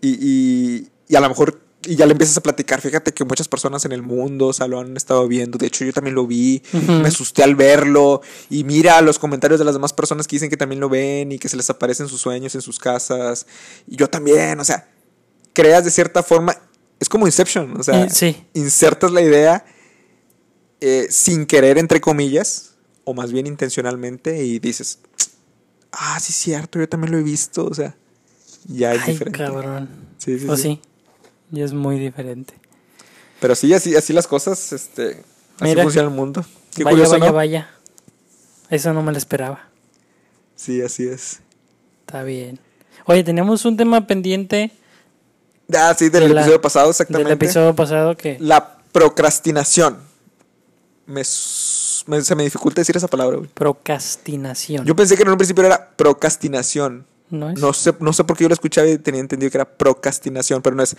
Y, y, y a lo mejor y ya le empiezas a platicar. Fíjate que muchas personas en el mundo, o sea, lo han estado viendo. De hecho, yo también lo vi. Ujú. Me asusté al verlo. Y mira los comentarios de las demás personas que dicen que también lo ven y que se les aparecen sus sueños en sus casas. Y yo también, o sea, creas de cierta forma. Es como Inception, o sea, Eh, sí. insertas la idea eh, sin querer, entre comillas, o más bien intencionalmente, y dices, ah, sí, es cierto, yo también lo he visto, o sea, ya es Ay, diferente. cabrón. Sí, sí, Pues sí. sí. Y es muy diferente. Pero sí, así, así las cosas, este, así Mira. funciona el mundo. Qué vaya, curioso, vaya, ¿no? vaya. Eso no me lo esperaba. Sí, así es. Está bien. Oye, tenemos un tema pendiente Ah, sí, del De la- episodio pasado, exactamente. del episodio pasado que... La procrastinación. Me, me- se me dificulta decir esa palabra, güey. Procrastinación. Yo pensé que en un principio era procrastinación. ¿No es? No sé, no sé por qué yo lo escuchaba y tenía entendido que era procrastinación, pero no es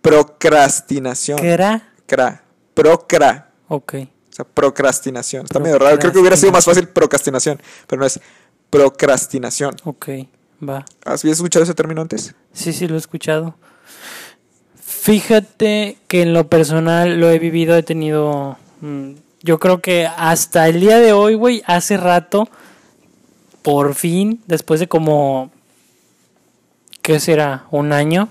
procrastinación. ¿Qué era? Cra. Procra. Ok. O sea, procrastinación. Está medio raro. Creo que hubiera sido más fácil procrastinación, pero no es procrastinación. Ok. Va. ¿Has escuchado ese término antes? Sí, sí, lo he escuchado. Fíjate que en lo personal lo he vivido, he tenido... mm, yo creo que hasta el día de hoy, güey, hace rato, por fin, después de como... ¿Qué será? ¿Un año?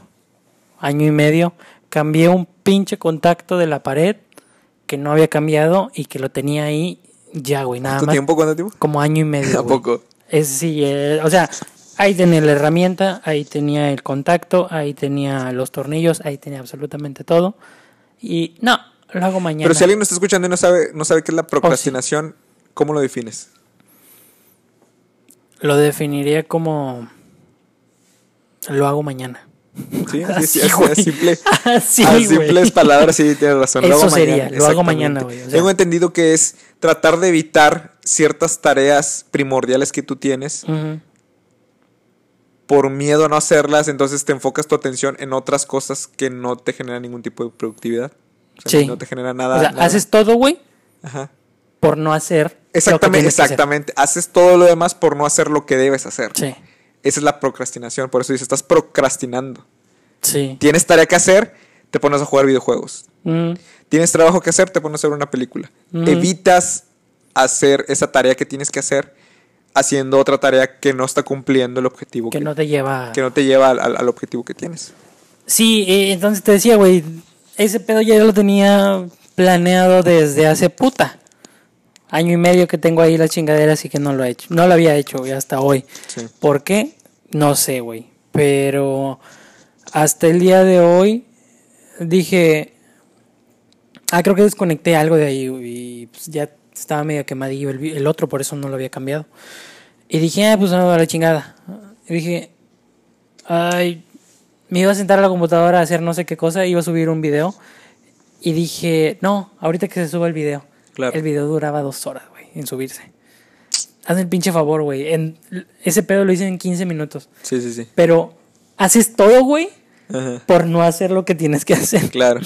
Año y medio. Cambié un pinche contacto de la pared que no había cambiado y que lo tenía ahí ya, güey, nada ¿Cuánto más. tiempo? ¿Cuánto tiempo? Como año y medio. ¿A güey. poco? Es sí, eh, o sea, ahí tenía la herramienta, ahí tenía el contacto, ahí tenía los tornillos, ahí tenía absolutamente todo. Y no, lo hago mañana. Pero si alguien nos está escuchando y no sabe, no sabe qué es la procrastinación, ¿cómo lo defines? Lo definiría como lo hago mañana. Sí, así, Así, así, güey. así, simple. Así, a simples palabras, sí, tienes razón. Eso hago sería, mañana, lo hago mañana, güey, o sea. Tengo entendido que es tratar de evitar ciertas tareas primordiales que tú tienes por miedo a no hacerlas, entonces te enfocas tu atención en otras cosas que no te generan ningún tipo de productividad. O sea, Sí. No te genera nada. O sea, nada. haces todo, güey, Ajá. por no hacer. lo que Exactamente, tienes que hacer. exactamente. Haces todo lo demás por no hacer lo que debes hacer. Sí, Esa es la procrastinación. Por eso dices, estás procrastinando. sí. Tienes tarea que hacer, te pones a jugar videojuegos. Mm, Tienes trabajo que hacer, te pones a ver una película. Ujú. Evitas hacer esa tarea que tienes que hacer haciendo otra tarea que no está cumpliendo el objetivo que que, no te lleva. que no te lleva al, al- al objetivo que tienes. Sí, eh, entonces te decía, güey, ese pedo ya lo tenía planeado desde hace puta. Año y medio que tengo ahí la chingadera, así que no lo he hecho. No lo había hecho, güey, hasta hoy. Sí. ¿Por qué? No sé, güey. Pero hasta el día de hoy dije, ah, creo que desconecté algo de ahí güey, y pues ya estaba medio quemadillo el, el otro, por eso no lo había cambiado. Y dije, ah, pues no, a la chingada. Y dije, ay, me iba a sentar a la computadora a hacer no sé qué cosa, iba a subir un video. Y dije, no, ahorita que se suba el video. Claro. El video duraba dos horas, güey, en subirse. Haz el pinche favor, güey. Ese pedo lo hice en 15 minutos. Sí, sí, sí. Pero haces todo, güey, por no hacer lo que tienes que hacer. Claro.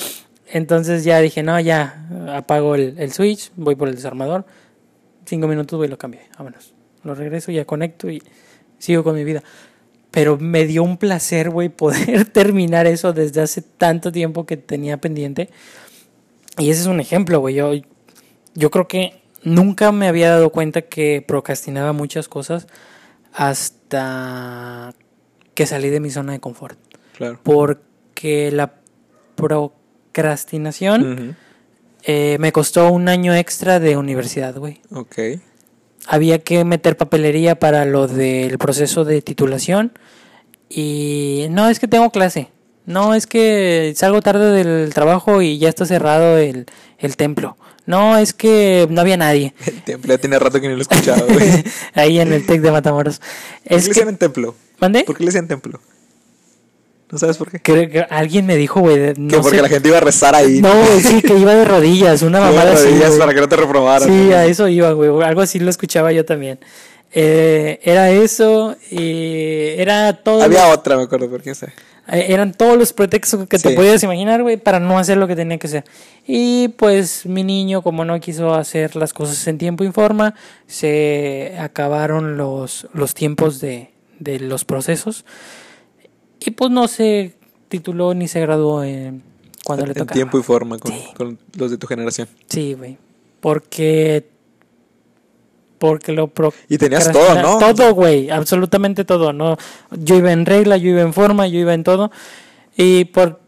Entonces ya dije, no, ya, apago el, el switch, voy por el desarmador. Cinco minutos, güey, lo cambié. Vámonos. Lo regreso, ya conecto y sigo con mi vida. Pero me dio un placer, güey, poder terminar eso desde hace tanto tiempo que tenía pendiente. Y ese es un ejemplo, güey. Yo, yo creo que nunca me había dado cuenta que procrastinaba muchas cosas hasta que salí de mi zona de confort. Claro. Porque la procrastinación eh, me costó un año extra de universidad, güey. Ok. Había que meter papelería para lo del proceso de titulación. Y no, es que tengo clase. No, es que salgo tarde del trabajo y ya está cerrado el, el templo. No, es que no había nadie. El templo ya tiene rato que no lo he escuchado, güey. Ahí en el TEC de Matamoros. ¿Por qué Es le que, decían en templo? ¿Mandé? ¿Por qué le decían templo? ¿No sabes por qué? Creo que alguien me dijo, güey. de- que No porque sé- la gente iba a rezar ahí. No, güey, sí, que iba de rodillas, una mamada así. rodillas para que no te reprobaran. Sí, a eso iba, güey. Algo así lo escuchaba yo también. Eh, era eso y era todo. Había otra, me acuerdo, porque sé. Eh, eran todos los pretextos que te podías imaginar, güey, para no hacer lo que tenía que hacer. Y pues mi niño, como no quiso hacer las cosas en tiempo y forma, se acabaron los, los tiempos de, de los procesos. Y pues no se tituló ni se graduó en, cuando le en tocaba. tiempo y forma con, Sí. con los de tu generación. Sí, güey. Porque. Porque lo pro- Y tenías todo, ¿no? Todo, güey. Absolutamente todo. No, yo iba en regla, yo iba en forma, yo iba en todo. Y por,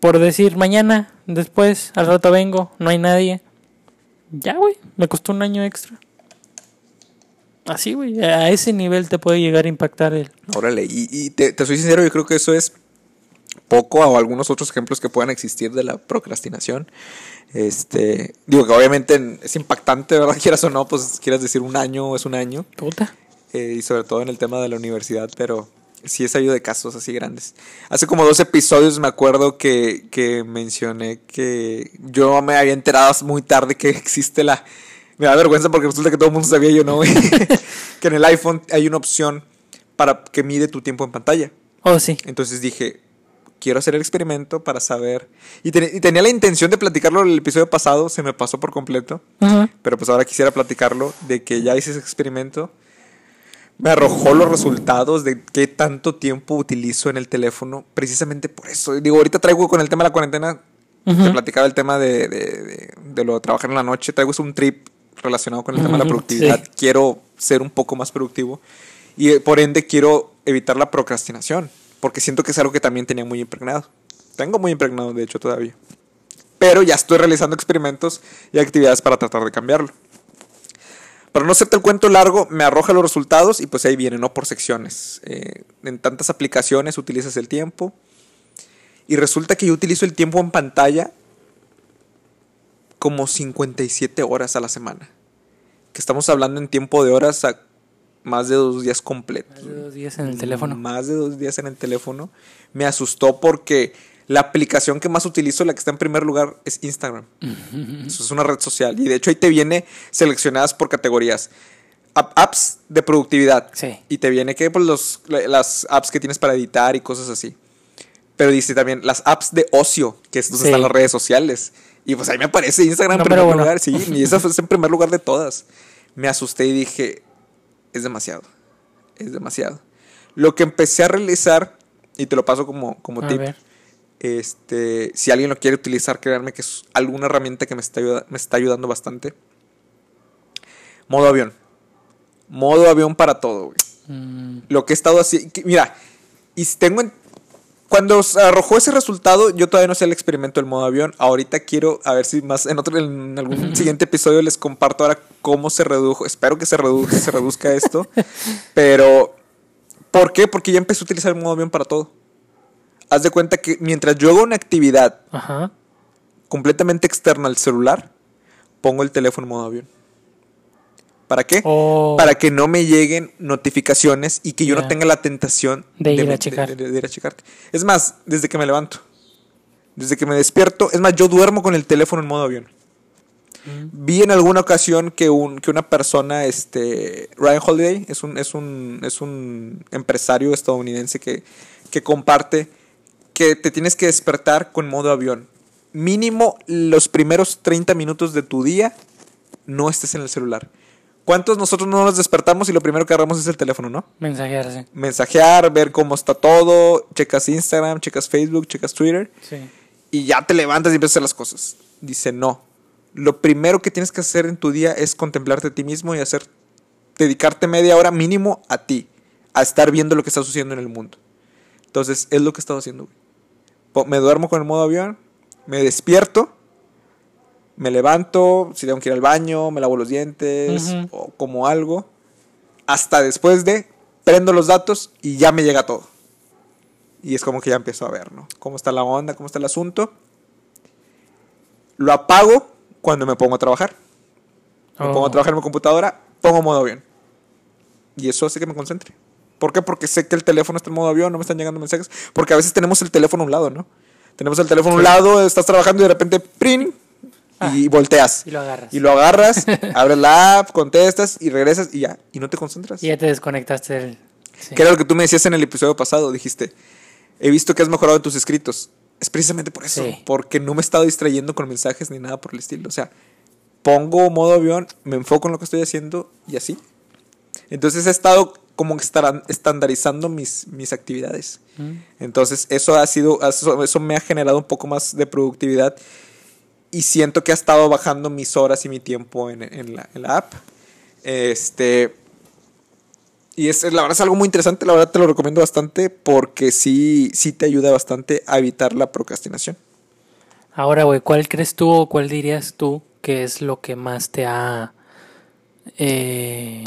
por decir mañana, después, al rato vengo, no hay nadie. Ya, güey. Me costó un año extra. Así, güey. A ese nivel te puede llegar a impactar el. Órale, y, y te, te soy sincero, yo creo que eso es poco o algunos otros ejemplos que puedan existir de la procrastinación. Este, digo que obviamente es impactante, ¿verdad? Quieras o no, pues quieras decir un año es un año, Puta. eh, y sobre todo en el tema de la universidad, pero sí he sabido de casos así grandes. Hace como dos episodios me acuerdo que, que mencioné que yo me había enterado muy tarde que existe la... Me da vergüenza porque resulta que todo el mundo sabía, yo no, güey. que en el iPhone hay una opción para que mide tu tiempo en pantalla. Oh, sí. Entonces dije, quiero hacer el experimento para saber. Y, ten- y tenía la intención de platicarlo el episodio pasado, se me pasó por completo. Ajá. Pero pues ahora quisiera platicarlo de que ya hice ese experimento. Me arrojó los resultados de qué tanto tiempo utilizo en el teléfono, precisamente por eso. Digo, ahorita traigo con el tema de la cuarentena, te Ujú. platicaba el tema de, de, de- de lo de trabajar en la noche, traigo es un trip relacionado con el tema de la productividad. sí. Quiero ser un poco más productivo y eh, por ende quiero evitar la procrastinación, porque siento que es algo que también tenía muy impregnado. Tengo muy impregnado, de hecho, todavía. Pero ya estoy realizando experimentos y actividades para tratar de cambiarlo. Para no hacerte el cuento largo, me arroja los resultados y pues ahí viene, ¿no? Por secciones. Eh, en tantas aplicaciones utilizas el tiempo. Y resulta que yo utilizo el tiempo en pantalla como 57 horas a la semana. Que estamos hablando en tiempo de horas a más de dos días completos. Más de dos días en el teléfono. Más de dos días en el teléfono. Me asustó porque la aplicación que más utilizo, la que está en primer lugar, es Instagram. Eso es una red social. Y de hecho ahí te viene seleccionadas por categorías. App- apps de productividad. Sí. Y te viene que pues, los, las apps que tienes para editar y cosas así. Pero dice también las apps de ocio, que es donde Sí. están las redes sociales. Y pues ahí me aparece Instagram en primer lugar. Sí, y esa fue en primer lugar de todas. Me asusté y dije, es demasiado. Es demasiado. Lo que empecé a realizar, y te lo paso como, como A tip, ver. este, si alguien lo quiere utilizar, créanme que es alguna herramienta que me está, me está ayudando bastante. Modo avión. Modo avión para todo, güey. Mm, Lo que he estado así. que- Mira, y si tengo. Cuando arrojó ese resultado, yo todavía no sé el experimento del modo avión. Ahorita quiero, a ver si más en otro, en algún siguiente episodio les comparto ahora cómo se redujo. Espero que se reduzca, se reduzca esto. Pero, ¿por qué? Porque ya empecé a utilizar el modo avión para todo. Haz de cuenta que mientras yo hago una actividad Ajá. completamente externa al celular, pongo el teléfono en modo avión. ¿Para qué? Oh. Para que no me lleguen notificaciones y que yo no tenga la tentación De ir a checar. de- de ir a checarte. Es más, desde que me levanto, desde que me despierto, es más, yo duermo con el teléfono en modo avión. Mm. Vi en alguna ocasión que, un, que una persona, este, Ryan Holiday, es un, es un, es un empresario estadounidense que, que comparte que te tienes que despertar con modo avión. Mínimo los primeros 30 minutos de tu día no estés en el celular. ¿Cuántos nosotros no nos despertamos y lo primero que agarramos es el teléfono, no? Mensajearse. Mensajear, ver cómo está todo, checas Instagram, checas Facebook, checas Twitter Sí. y ya te levantas y empiezas a hacer las cosas. Dice, no. Lo primero que tienes que hacer en tu día es contemplarte a ti mismo y hacer, dedicarte media hora mínimo a ti, a estar viendo lo que está sucediendo en el mundo. Entonces, es lo que he estado haciendo. güey. Me duermo con el modo avión, me despierto, me levanto, si tengo que ir al baño, me lavo los dientes o como algo. Hasta después de, prendo los datos y ya me llega todo. Y es como que ya empiezo a ver, ¿no? ¿Cómo está la onda? ¿Cómo está el asunto? Lo apago cuando me pongo a trabajar. Me Oh. pongo a trabajar en mi computadora, pongo modo avión. Y eso hace que me concentre. ¿Por qué? Porque sé que el teléfono está en modo avión, no me están llegando mensajes. Porque a veces tenemos el teléfono a un lado, ¿no? Tenemos el teléfono a un lado, estás trabajando y de repente, ¡prin! y volteas. Y lo agarras. Y lo agarras, abres la app, contestas y regresas y ya. Y no te concentras. Y ya te desconectaste del... sí. Que era lo que tú me decías en el episodio pasado. Dijiste, he visto que has mejorado en tus escritos. Es precisamente por eso. Sí. Porque no me he estado distrayendo con mensajes ni nada por el estilo. O sea, pongo modo avión, me enfoco en lo que estoy haciendo y así. Entonces he estado como estaran- estandarizando mis, mis actividades. Mm. Entonces eso ha sido, eso, eso me ha generado un poco más de productividad y siento que ha estado bajando mis horas y mi tiempo en, en la, en la app. Este, y es, la verdad es algo muy interesante, la verdad te lo recomiendo bastante porque sí, sí te ayuda bastante a evitar la procrastinación. Ahora, güey, ¿cuál crees tú o cuál dirías tú que es lo que más te ha... eh,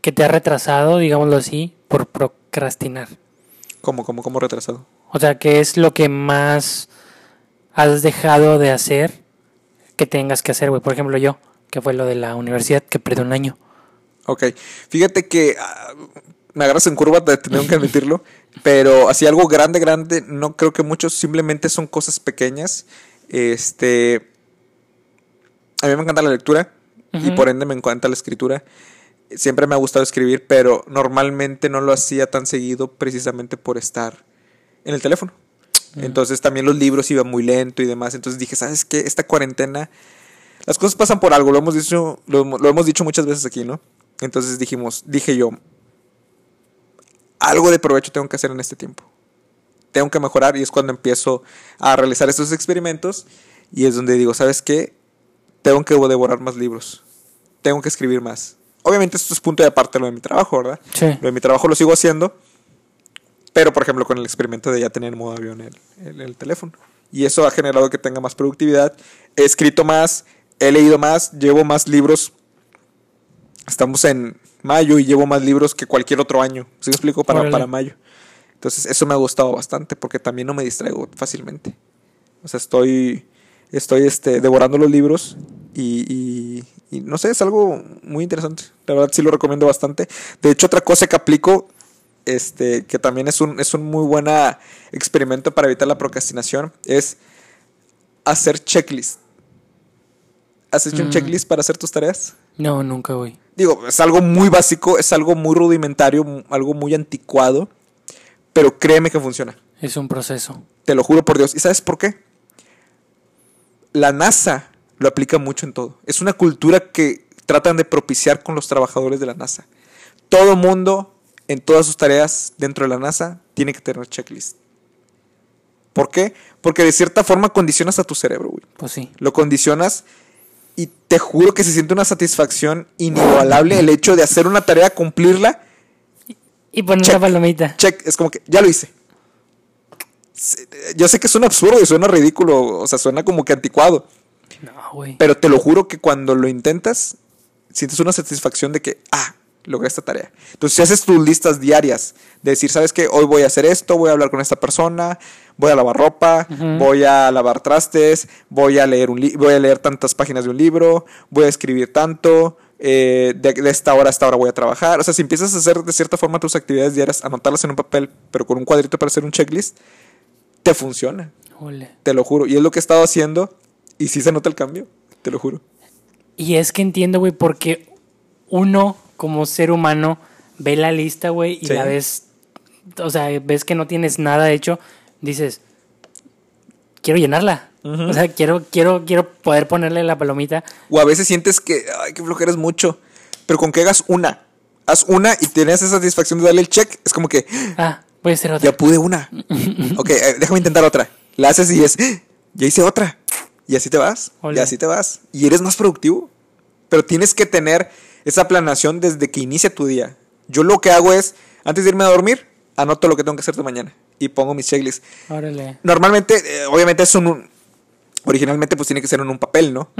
que te ha retrasado, digámoslo así, por procrastinar? Como, como, como retrasado. O sea, ¿qué es lo que más has dejado de hacer que tengas que hacer, güey? Por ejemplo, yo, que fue lo de la universidad, que perdí un año. Ok, fíjate que ah, me agarras en curva, te tengo que admitirlo, pero así algo grande, grande, no creo que muchos, simplemente son cosas pequeñas. Este, a mí me encanta la lectura y por ende me encanta la escritura. Siempre me ha gustado escribir, pero normalmente no lo hacía tan seguido precisamente por estar en el teléfono. Entonces también los libros iban muy lento y demás. Entonces dije, ¿sabes qué? Esta cuarentena, las cosas pasan por algo. Lo hemos dicho, lo, lo hemos dicho muchas veces aquí, ¿no? Entonces dijimos, dije yo, algo de provecho tengo que hacer en este tiempo. Tengo que mejorar y es cuando empiezo a realizar estos experimentos y es donde digo, ¿sabes qué? Tengo que devorar más libros. Tengo que escribir más. Obviamente esto es punto de aparte lo de mi trabajo, ¿verdad? Sí. Lo de mi trabajo lo sigo haciendo, pero por ejemplo con el experimento de ya tener en modo avión el, el- el teléfono. Y eso ha generado que tenga más productividad. He escrito más, he leído más, llevo más libros. Estamos en mayo y llevo más libros que cualquier otro año. ¿Sí me explico? Para, Órale. para mayo. Entonces eso me ha gustado bastante porque también no me distraigo fácilmente. O sea, estoy, estoy este, devorando los libros y, y- y no sé, es algo muy interesante. La verdad sí lo recomiendo bastante. De hecho, otra cosa que aplico, este, que también es un, es un muy buen experimento para evitar la procrastinación, es hacer checklist. ¿Has hecho un Mm. checklist para hacer tus tareas? No, nunca, güey. Digo, es algo muy básico, es algo muy rudimentario, algo muy anticuado, pero créeme que funciona. Es un proceso. Te lo juro por Dios. ¿Y sabes por qué? La NASA lo aplica mucho en todo. Es una cultura que tratan de propiciar con los trabajadores de la NASA. Todo mundo en todas sus tareas dentro de la NASA tiene que tener checklist. ¿Por qué? Porque de cierta forma condicionas a tu cerebro, güey. Pues sí. Lo condicionas y te juro que se siente una satisfacción inigualable el hecho de hacer una tarea, cumplirla Y poner Check. la palomita. check, es como que ya lo hice. Yo sé que suena absurdo y suena ridículo, o sea, suena como que anticuado, No, güey. pero te lo juro que cuando lo intentas, sientes una satisfacción de que, ah, logré esta tarea. Entonces, si haces tus listas diarias, de decir, ¿sabes qué? Hoy voy a hacer esto, voy a hablar con esta persona, voy a lavar ropa, voy a lavar trastes, voy a leer un li- voy a leer tantas páginas de un libro, voy a escribir tanto, eh, de, de esta hora a esta hora voy a trabajar. O sea, si empiezas a hacer de cierta forma tus actividades diarias, anotarlas en un papel, pero con un cuadrito para hacer un checklist, te funciona, Ole. te lo juro. Y es lo que he estado haciendo y sí se nota el cambio, te lo juro. Y es que entiendo, güey, porque uno como ser humano ve la lista, güey, y Sí. la ves, o sea, ves que no tienes nada hecho, dices, quiero llenarla. O sea, quiero, quiero, quiero poder ponerle la palomita. O a veces sientes que, ay, que flojera es mucho, pero con que hagas una, haz una y tienes esa satisfacción de darle el check, es como que, Ah, voy a hacer otra. ya pude una. ok, eh, déjame intentar otra. La haces y es, ya hice otra. Y así te vas. Y así te vas. Y eres más productivo. Pero tienes que tener esa planeación desde que inicia tu día. Yo lo que hago es, antes de irme a dormir, anoto lo que tengo que hacer de mañana. Y pongo mis checklists. Órale. Normalmente, eh, obviamente es un... Originalmente pues tiene que ser en un papel, ¿no?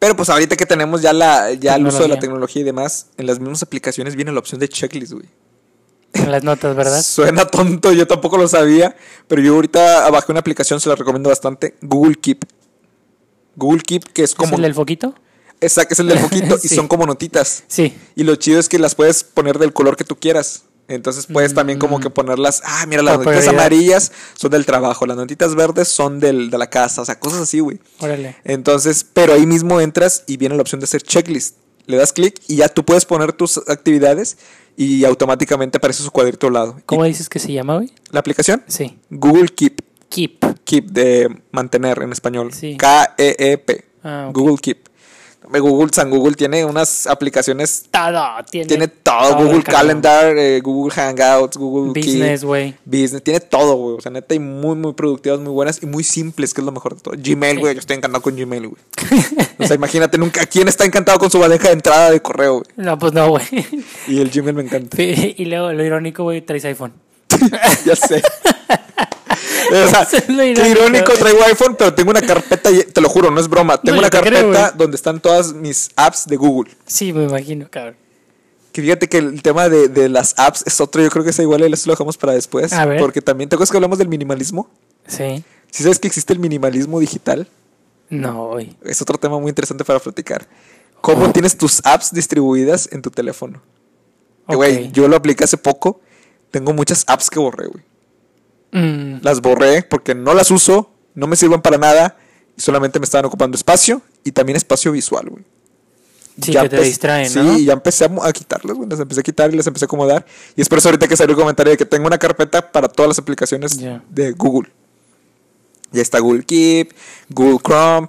Pero pues ahorita que tenemos ya la ya el uso de la Tecnología. tecnología y demás, en las mismas aplicaciones viene la opción de checklist, güey. En las notas, ¿verdad? Suena tonto, yo tampoco lo sabía, pero yo ahorita bajé una aplicación, se la recomiendo bastante, Google Keep. Google Keep, que es como... ¿Es el del foquito? Exacto, es el del poquito y son como notitas. Sí. Y lo chido es que las puedes poner del color que tú quieras. Entonces puedes también como Mm. que ponerlas, ah, mira, las notitas amarillas son del trabajo, las notitas verdes son del, de la casa, o sea, cosas así, güey. Órale. Entonces, pero ahí mismo entras y viene la opción de hacer checklist. Le das clic y ya tú puedes poner tus actividades y automáticamente aparece su cuadrito al lado. ¿Cómo Y dices que se llama, güey? la aplicación? Sí. Google Keep. Keep. Keep de mantener en español. Sí. K-E-E-P. Ah. Google Keep. Google, San Google tiene unas aplicaciones, Todo. Tiene, tiene todo. todo Google. Calendar, eh, Google Hangouts, Google Business, güey. Business, tiene todo, güey. O sea, neta, y muy, muy productivas, muy buenas y muy simples, que es lo mejor de todo. Gmail, güey, yo estoy encantado con Gmail, güey. o sea, imagínate, nunca, ¿quién está encantado con su bandeja de entrada de correo, güey? No, pues no, güey. Y el Gmail me encanta. y luego lo irónico, güey, traes iPhone. ya sé. O sea, es lo qué irónico. irónico, traigo iPhone, pero tengo una carpeta, te lo juro, no es broma, tengo una te carpeta donde están todas mis apps de Google. Sí, me imagino, cabrón. Que fíjate que el tema de, de las apps es otro, yo creo que es igual y eso lo dejamos para después. A ver. Porque también, ¿te acuerdas que hablamos del minimalismo? Sí. Si sabes que existe el minimalismo digital, No, güey. es otro tema muy interesante para platicar. ¿Cómo Oh. tienes tus apps distribuidas en tu teléfono? Güey, Ok. yo lo apliqué hace poco. Tengo muchas apps que borré, güey. Mm, Las borré porque no las uso, no me sirven para nada y solamente me estaban ocupando espacio y también espacio visual, güey. sí, Ya que te distraen, sí, ¿no? y ya empecé a, quitarlas, güey. Las empecé a quitar y las empecé a acomodar. Y es por eso ahorita que salió el comentario de que tengo una carpeta para todas las aplicaciones de Google. Ya está Google Keep, Google Chrome,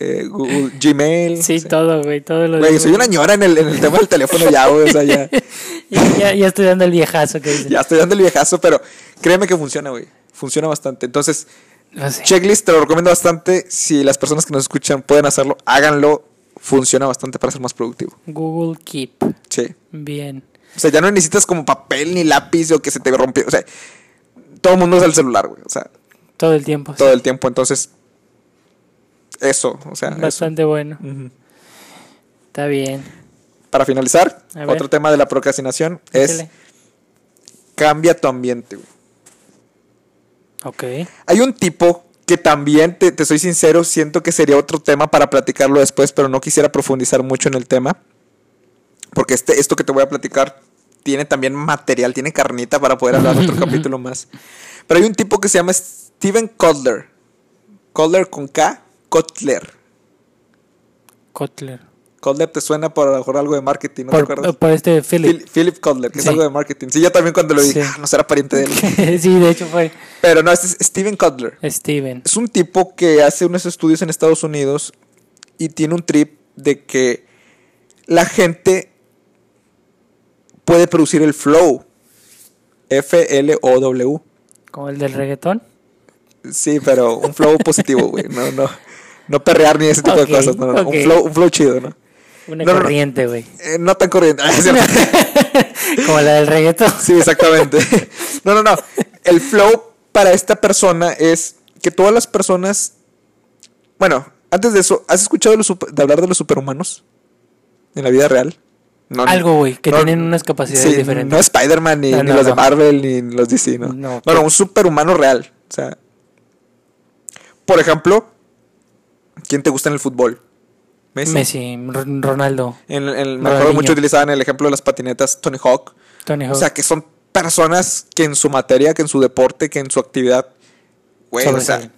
eh, Google Gmail. Sí, o sea, todo, güey, todo lo Güey, soy una ñora en el, en el tema del teléfono ya, güey. O sea, ya, ya, estoy dando el viejazo que ya estoy dando el viejazo, pero créeme que funciona, güey. Funciona bastante. Entonces, No sé. checklist te lo recomiendo bastante. Si las personas que nos escuchan pueden hacerlo, háganlo. Funciona bastante para ser más productivo. Google Keep. Sí. Bien. O sea, ya no necesitas como papel ni lápiz o que se te rompió. O sea, todo el mundo usa el celular, güey. O sea, Todo el tiempo. todo el tiempo. Entonces, eso. O sea, eso. Bastante bueno. Está bien. Para finalizar, otro tema de la procrastinación es cambia tu ambiente, güey. Ok. Hay un tipo que también, te, te soy sincero, siento que sería otro tema para platicarlo después, pero no quisiera profundizar mucho en el tema. Porque este, esto que te voy a platicar tiene también material, tiene carnita para poder hablar otro capítulo más. Pero hay un tipo que se llama Steven Kotler. Kotler con K, Kotler. Kotler. Kotler te suena por a lo mejor algo de marketing, ¿no te Por, acuerdas? por este Philip. Phil- Philip Kotler, que es algo de marketing. Sí, yo también cuando lo dije, Sí. ah, no será pariente de él. sí, de hecho fue Pero no, este es Steven Kotler. Steven. Es un tipo que hace unos estudios en Estados Unidos y tiene un trip de que la gente puede producir el flow. F-L-O-W. Como el del reggaetón. Sí, pero un flow positivo, güey. No, no, no perrear ni ese tipo de cosas. No, no, un, flow, un flow chido, ¿no? Una No, corriente, güey. Eh, no tan corriente. Ah. Como la del reggaetón. Sí, exactamente. No, no, no. El flow para esta persona es que todas las personas. Bueno, antes de eso, ¿has escuchado de, los super- de hablar de los superhumanos? En la vida real. No, Algo, güey, que no, tienen unas capacidades sí, diferentes. No Spider-Man, ni, No, ni los de. Marvel, ni los DC, ¿no? No, bueno, que- un superhumano real. O sea. Por ejemplo, ¿quién te gusta en el fútbol? Messi. Messi, Ronaldo, En, en- me acuerdo mucho utilizaban el ejemplo de las patinetas Tony Hawk. Tony Hawk. O sea, que son personas que en su materia, que en su deporte, que en su actividad, güey, o sea,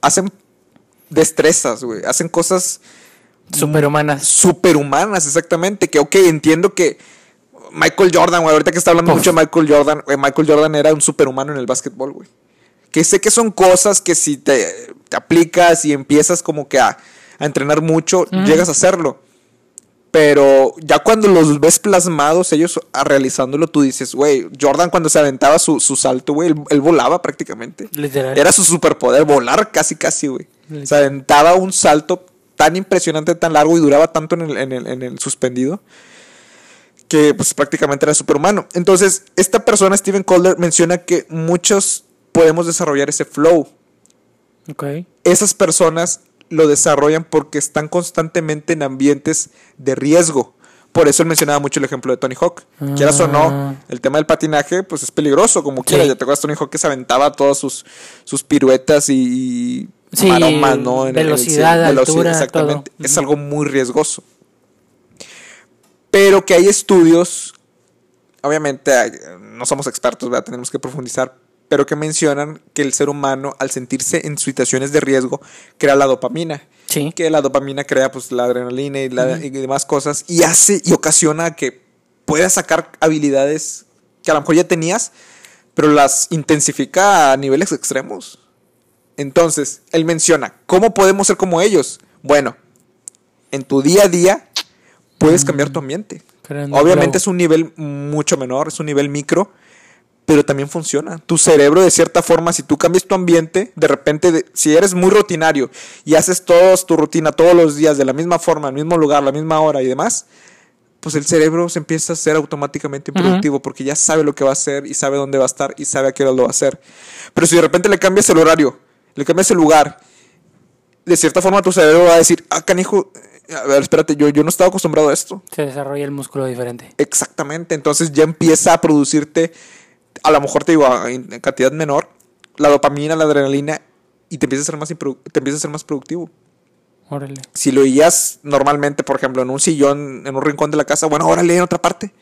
hacen destrezas, güey, hacen cosas Superhumanas. superhumanas, exactamente, que, ok, entiendo que Michael Jordan, güey, ahorita que está hablando Uf. mucho de Michael Jordan, güey, Michael Jordan era un superhumano en el básquetbol, güey. Que sé que son cosas que si te, te aplicas y empiezas como que a, a entrenar mucho, llegas a hacerlo. Pero ya cuando los ves plasmados ellos a- realizándolo, tú dices, güey, Jordan cuando se aventaba su, su salto, güey, él, él volaba prácticamente. Literal. Era su superpoder, volar casi, casi, güey. Se aventaba un salto tan impresionante, tan largo y duraba tanto en el, en el, en el suspendido que pues prácticamente era superhumano. Entonces, esta persona, Steven Calder, menciona que muchos podemos desarrollar ese flow. Ok. Esas personas lo desarrollan porque están constantemente en ambientes de riesgo. Por eso él mencionaba mucho el ejemplo de Tony Hawk. Quieras o no, Ah. el tema del patinaje, pues es peligroso, como quiera. Sí. Ya te acuerdas Tony Hawk que se aventaba todas sus, sus piruetas y, y Sí, maromas, ¿no? En el- en el velocidad, cielo. altura, exactamente. todo. Es algo muy riesgoso. Pero que hay estudios, obviamente no somos expertos, ¿verdad? tenemos que profundizar, pero que mencionan que el ser humano al sentirse en situaciones de riesgo crea la dopamina. Sí. Que la dopamina crea pues la adrenalina y, la- y demás cosas y hace y ocasiona que puedas sacar habilidades que a lo mejor ya tenías, pero las intensifica a niveles extremos. Entonces, él menciona, ¿cómo podemos ser como ellos? Bueno, en tu día a día puedes cambiar tu ambiente. Obviamente es un nivel mucho menor, es un nivel micro, pero también funciona. Tu cerebro, de cierta forma, si tú cambias tu ambiente, de repente, de- si eres muy rutinario y haces toda tu rutina todos los días de la misma forma, al mismo lugar, la misma hora y demás, pues el cerebro se empieza a hacer automáticamente Ujú. productivo porque ya sabe lo que va a hacer y sabe dónde va a estar y sabe a qué hora lo va a hacer. Pero si de repente le cambias el horario, le cambias el lugar, de cierta forma tu cerebro va a decir, ah, canijo, a ver, espérate, yo, yo no estaba acostumbrado a esto. Se desarrolla el músculo diferente. Exactamente, entonces ya empieza a producirte, a lo mejor te digo, en cantidad menor, la dopamina, la adrenalina, y te empieza a ser más, te empieza a ser más productivo. Órale. Si lo oías normalmente, por ejemplo, en un sillón, en un rincón de la casa, bueno, órale en otra parte.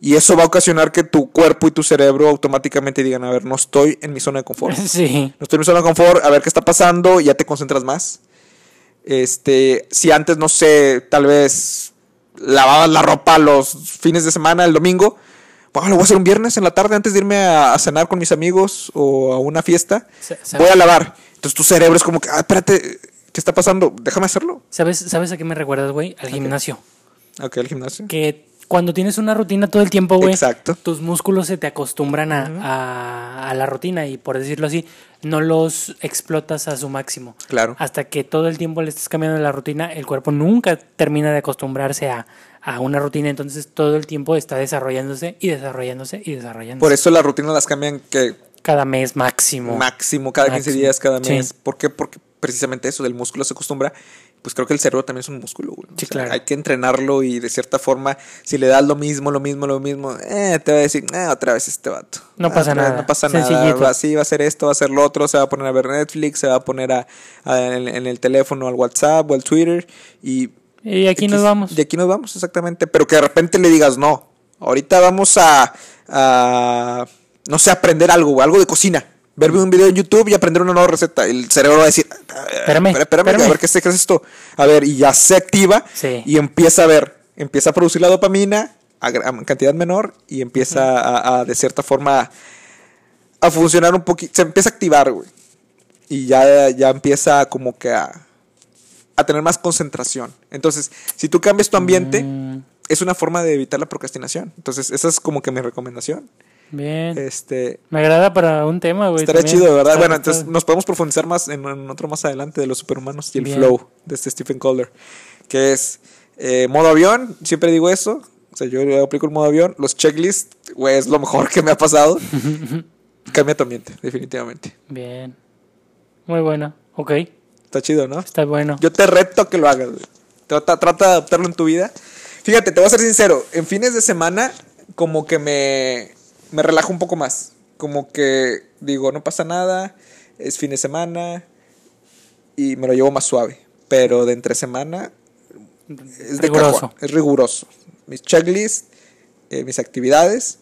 Y eso va a ocasionar que tu cuerpo y tu cerebro automáticamente digan, a ver, no estoy en mi zona de confort. Sí. No estoy en mi zona de confort, a ver qué está pasando, ya te concentras más. Este, si antes, no sé, tal vez lavabas la ropa los fines de semana, el domingo, bueno, lo voy a hacer un viernes en la tarde antes de irme a, a cenar con mis amigos o a una fiesta. Voy a lavar. Entonces tu cerebro es como que, ah, espérate, ¿qué está pasando? Déjame hacerlo. ¿Sabes, ¿Sabes a qué me recuerdas, güey? Al gimnasio. Ok, el gimnasio. Que cuando tienes una rutina todo el tiempo, güey, Exacto. tus músculos se te acostumbran a, a- a la rutina y, por decirlo así, no los explotas a su máximo. Claro. Hasta que todo el tiempo le estés cambiando la rutina, el cuerpo nunca termina de acostumbrarse a, a una rutina, entonces todo el tiempo está desarrollándose y desarrollándose y desarrollándose. Por eso las rutinas las cambian que Cada mes máximo. máximo cada 15 Máximo. días, cada Sí. mes. ¿Por qué? Porque precisamente eso, del músculo se acostumbra. Pues creo que el cerebro también es un músculo, güey. Sí, claro. Hay que entrenarlo y de cierta forma, si le das lo mismo, lo mismo, lo mismo, eh, te va a decir, eh, otra vez este vato. No pasa vez nada. No pasa Sencillito. nada. Va, sí, va a hacer esto, va a hacer lo otro, se va a poner a ver Netflix, se va a poner a, a- en, en el teléfono al WhatsApp o al Twitter y Y aquí nos vamos. De aquí nos vamos, exactamente. Pero que de repente le digas, no, ahorita vamos a, a, no sé, aprender algo, algo de cocina. Verme un video en YouTube y aprender una nueva receta. El cerebro va a decir, Espérame, espérame, espérame, espérame. a ver qué es, esto. A ver, y ya se activa Sí. y empieza a ver, empieza a producir la dopamina a, a cantidad menor y empieza a, a, de cierta forma, a funcionar un poquito, se empieza a activar, güey. Y ya, ya empieza como que a, a tener más concentración. Entonces, si tú cambias tu ambiente, Mm, es una forma de evitar la procrastinación. Entonces, esa es como que mi recomendación. bien. Este, Me agrada para un tema, güey. estaría también. chido, ¿verdad? Está- bueno, está- entonces nos podemos profundizar más en, en otro más adelante de los superhumanos y el Bien. flow de este Stephen Colder, que es eh, modo avión, siempre digo eso. O sea, yo aplico el modo avión. Los checklists, güey, es lo mejor que me ha pasado. Cambia tu ambiente, definitivamente. Bien. Muy bueno. Ok. Está chido, ¿no? Está bueno. Yo te reto que lo hagas. güey. Trata, trata de adaptarlo en tu vida. Fíjate, te voy a ser sincero. En fines de semana, como que me, me relajo un poco más. Como que digo, no pasa nada. Es fin de semana. Y me lo llevo más suave. Pero de entre semana es de Riguroso. cajón, es riguroso. Mis checklists, eh, mis actividades.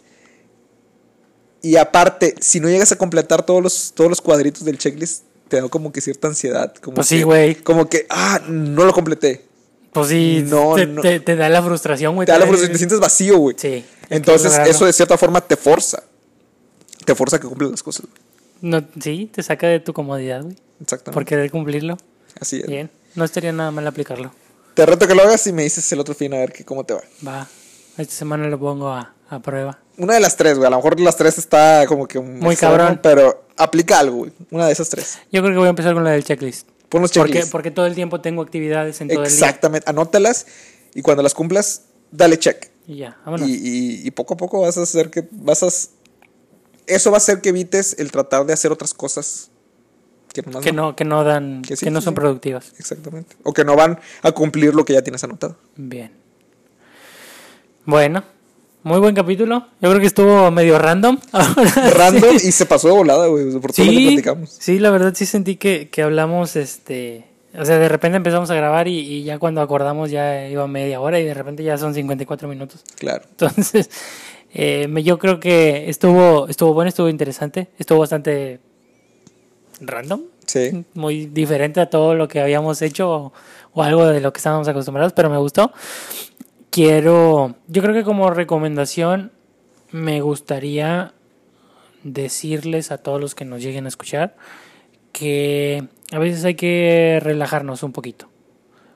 Y aparte, si no llegas a completar todos los, todos los cuadritos del checklist, te da como que cierta ansiedad. Como Pues que- sí, güey. Como que, ah, no lo completé. Pues sí, No, te, no. Te, te da la frustración, güey. Te da la frustración, te sientes vacío, güey. Sí. Entonces, eso de cierta forma te forza. Te forza a que cumplas las cosas. No, sí, te saca de tu comodidad, güey. Exactamente. Por querer cumplirlo. Así es. Bien. No estaría nada mal aplicarlo. Te reto que lo hagas y me dices el otro fin a ver que, cómo te va. Va. Esta semana lo pongo a, a prueba. Una de las tres, güey. A lo mejor las tres está como que Muy cabrón. Pero aplica algo, güey. Una de esas tres. Yo creo que voy a empezar con la del checklist. Pon los Porque, checklists. porque todo el tiempo tengo actividades en todo Exactamente. Anótalas y cuando las cumplas, dale check. el día. Y ya, vámonos. Y, y- y poco a poco vas a hacer que. Vas a. Eso va a hacer que evites el tratar de hacer otras cosas que no, que no dan, Que no sí, son sí. productivas. Exactamente. O que no van a cumplir lo que ya tienes anotado. Bien. Bueno, muy buen capítulo. Yo creo que estuvo medio random. Random y se pasó de volada, güey, por todo lo que Sí, platicamos. sí, la verdad sí sentí que, que hablamos, este, o sea, de repente empezamos a grabar y, y ya cuando acordamos ya iba media hora y de repente ya son 54 minutos. Claro. Entonces, Eh, yo creo que estuvo, estuvo bueno, estuvo interesante, estuvo bastante random, Sí. muy diferente a todo lo que habíamos hecho o, o algo de lo que estábamos acostumbrados, pero me gustó. Quiero, yo creo que como recomendación me gustaría decirles a todos los que nos lleguen a escuchar que a veces hay que relajarnos un poquito.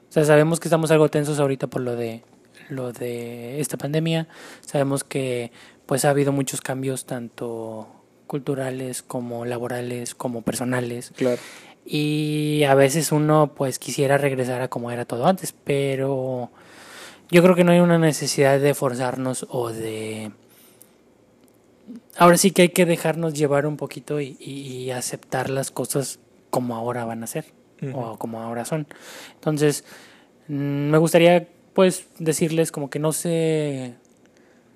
O sea, sabemos que estamos algo tensos ahorita por lo de lo de esta pandemia. Sabemos que pues ha habido muchos cambios tanto culturales como laborales como personales Claro. y a veces uno pues quisiera regresar a como era todo antes, pero yo creo que no hay una necesidad de forzarnos o de... Ahora sí que hay que dejarnos llevar un poquito y, y- y aceptar las cosas como ahora van a ser o como ahora son. Entonces, mm, me gustaría pues decirles como que no se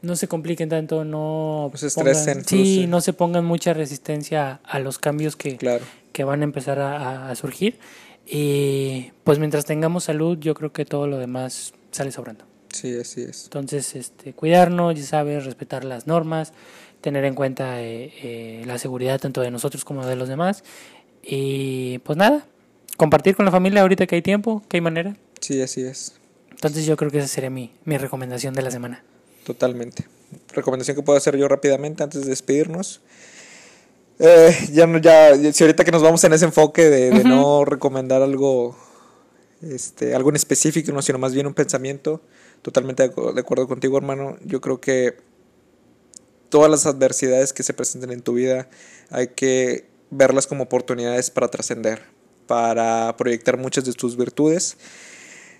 no se compliquen tanto, no, No se pongan- estresen, sí, frustren. no se pongan mucha resistencia a los cambios que, Claro. que van a empezar a surgir. Y pues mientras tengamos salud, yo creo que todo lo demás sale sobrando. Sí, así es. Entonces, este, cuidarnos, ya sabes, respetar las normas, tener en cuenta eh, eh, la seguridad tanto de nosotros como de los demás. Y pues nada, compartir con la familia ahorita que hay tiempo, que hay manera. Sí, así es. Entonces yo creo que esa sería mi, mi recomendación de la semana. Totalmente. Recomendación que puedo hacer yo rápidamente antes de despedirnos. Eh, ya ya, si ahorita que nos vamos en ese enfoque de, de no recomendar algo, este, algo en específico, no, sino más bien un pensamiento, totalmente de, acu- de acuerdo contigo, hermano. Yo creo que todas las adversidades que se presenten en tu vida hay que verlas como oportunidades para trascender, para proyectar muchas de tus virtudes.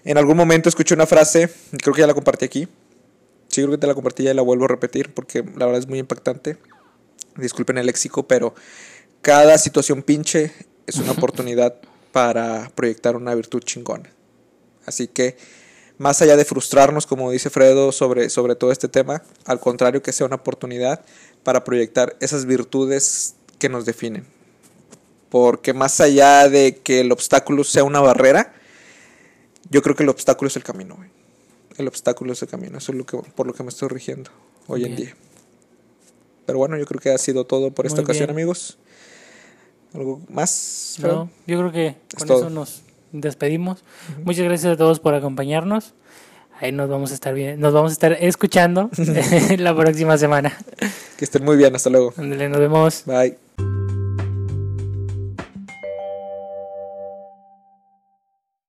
En algún momento escuché una frase, creo que ya la compartí aquí, Sí, creo que te la compartí y la vuelvo a repetir porque la verdad es muy impactante. Disculpen el léxico, pero cada situación pinche es una oportunidad para proyectar una virtud chingona. Así que, más allá de frustrarnos, como dice Fredo, sobre, sobre todo este tema, al contrario, que sea una oportunidad para proyectar esas virtudes que nos definen. Porque más allá de que el obstáculo sea una barrera, yo creo que el obstáculo es el camino, güey. El obstáculo es el camino. Eso es lo que, por lo que me estoy rigiendo hoy en día. Pero bueno, yo creo que ha sido todo por esta Muy ocasión, bien. amigos. ¿Algo más? No, yo creo que con todo. eso nos despedimos. Muchas gracias a todos por acompañarnos. Ahí nos vamos a estar bien, nos vamos a estar escuchando la próxima semana. Que estén muy bien. Hasta luego. Ándale, nos vemos. Bye.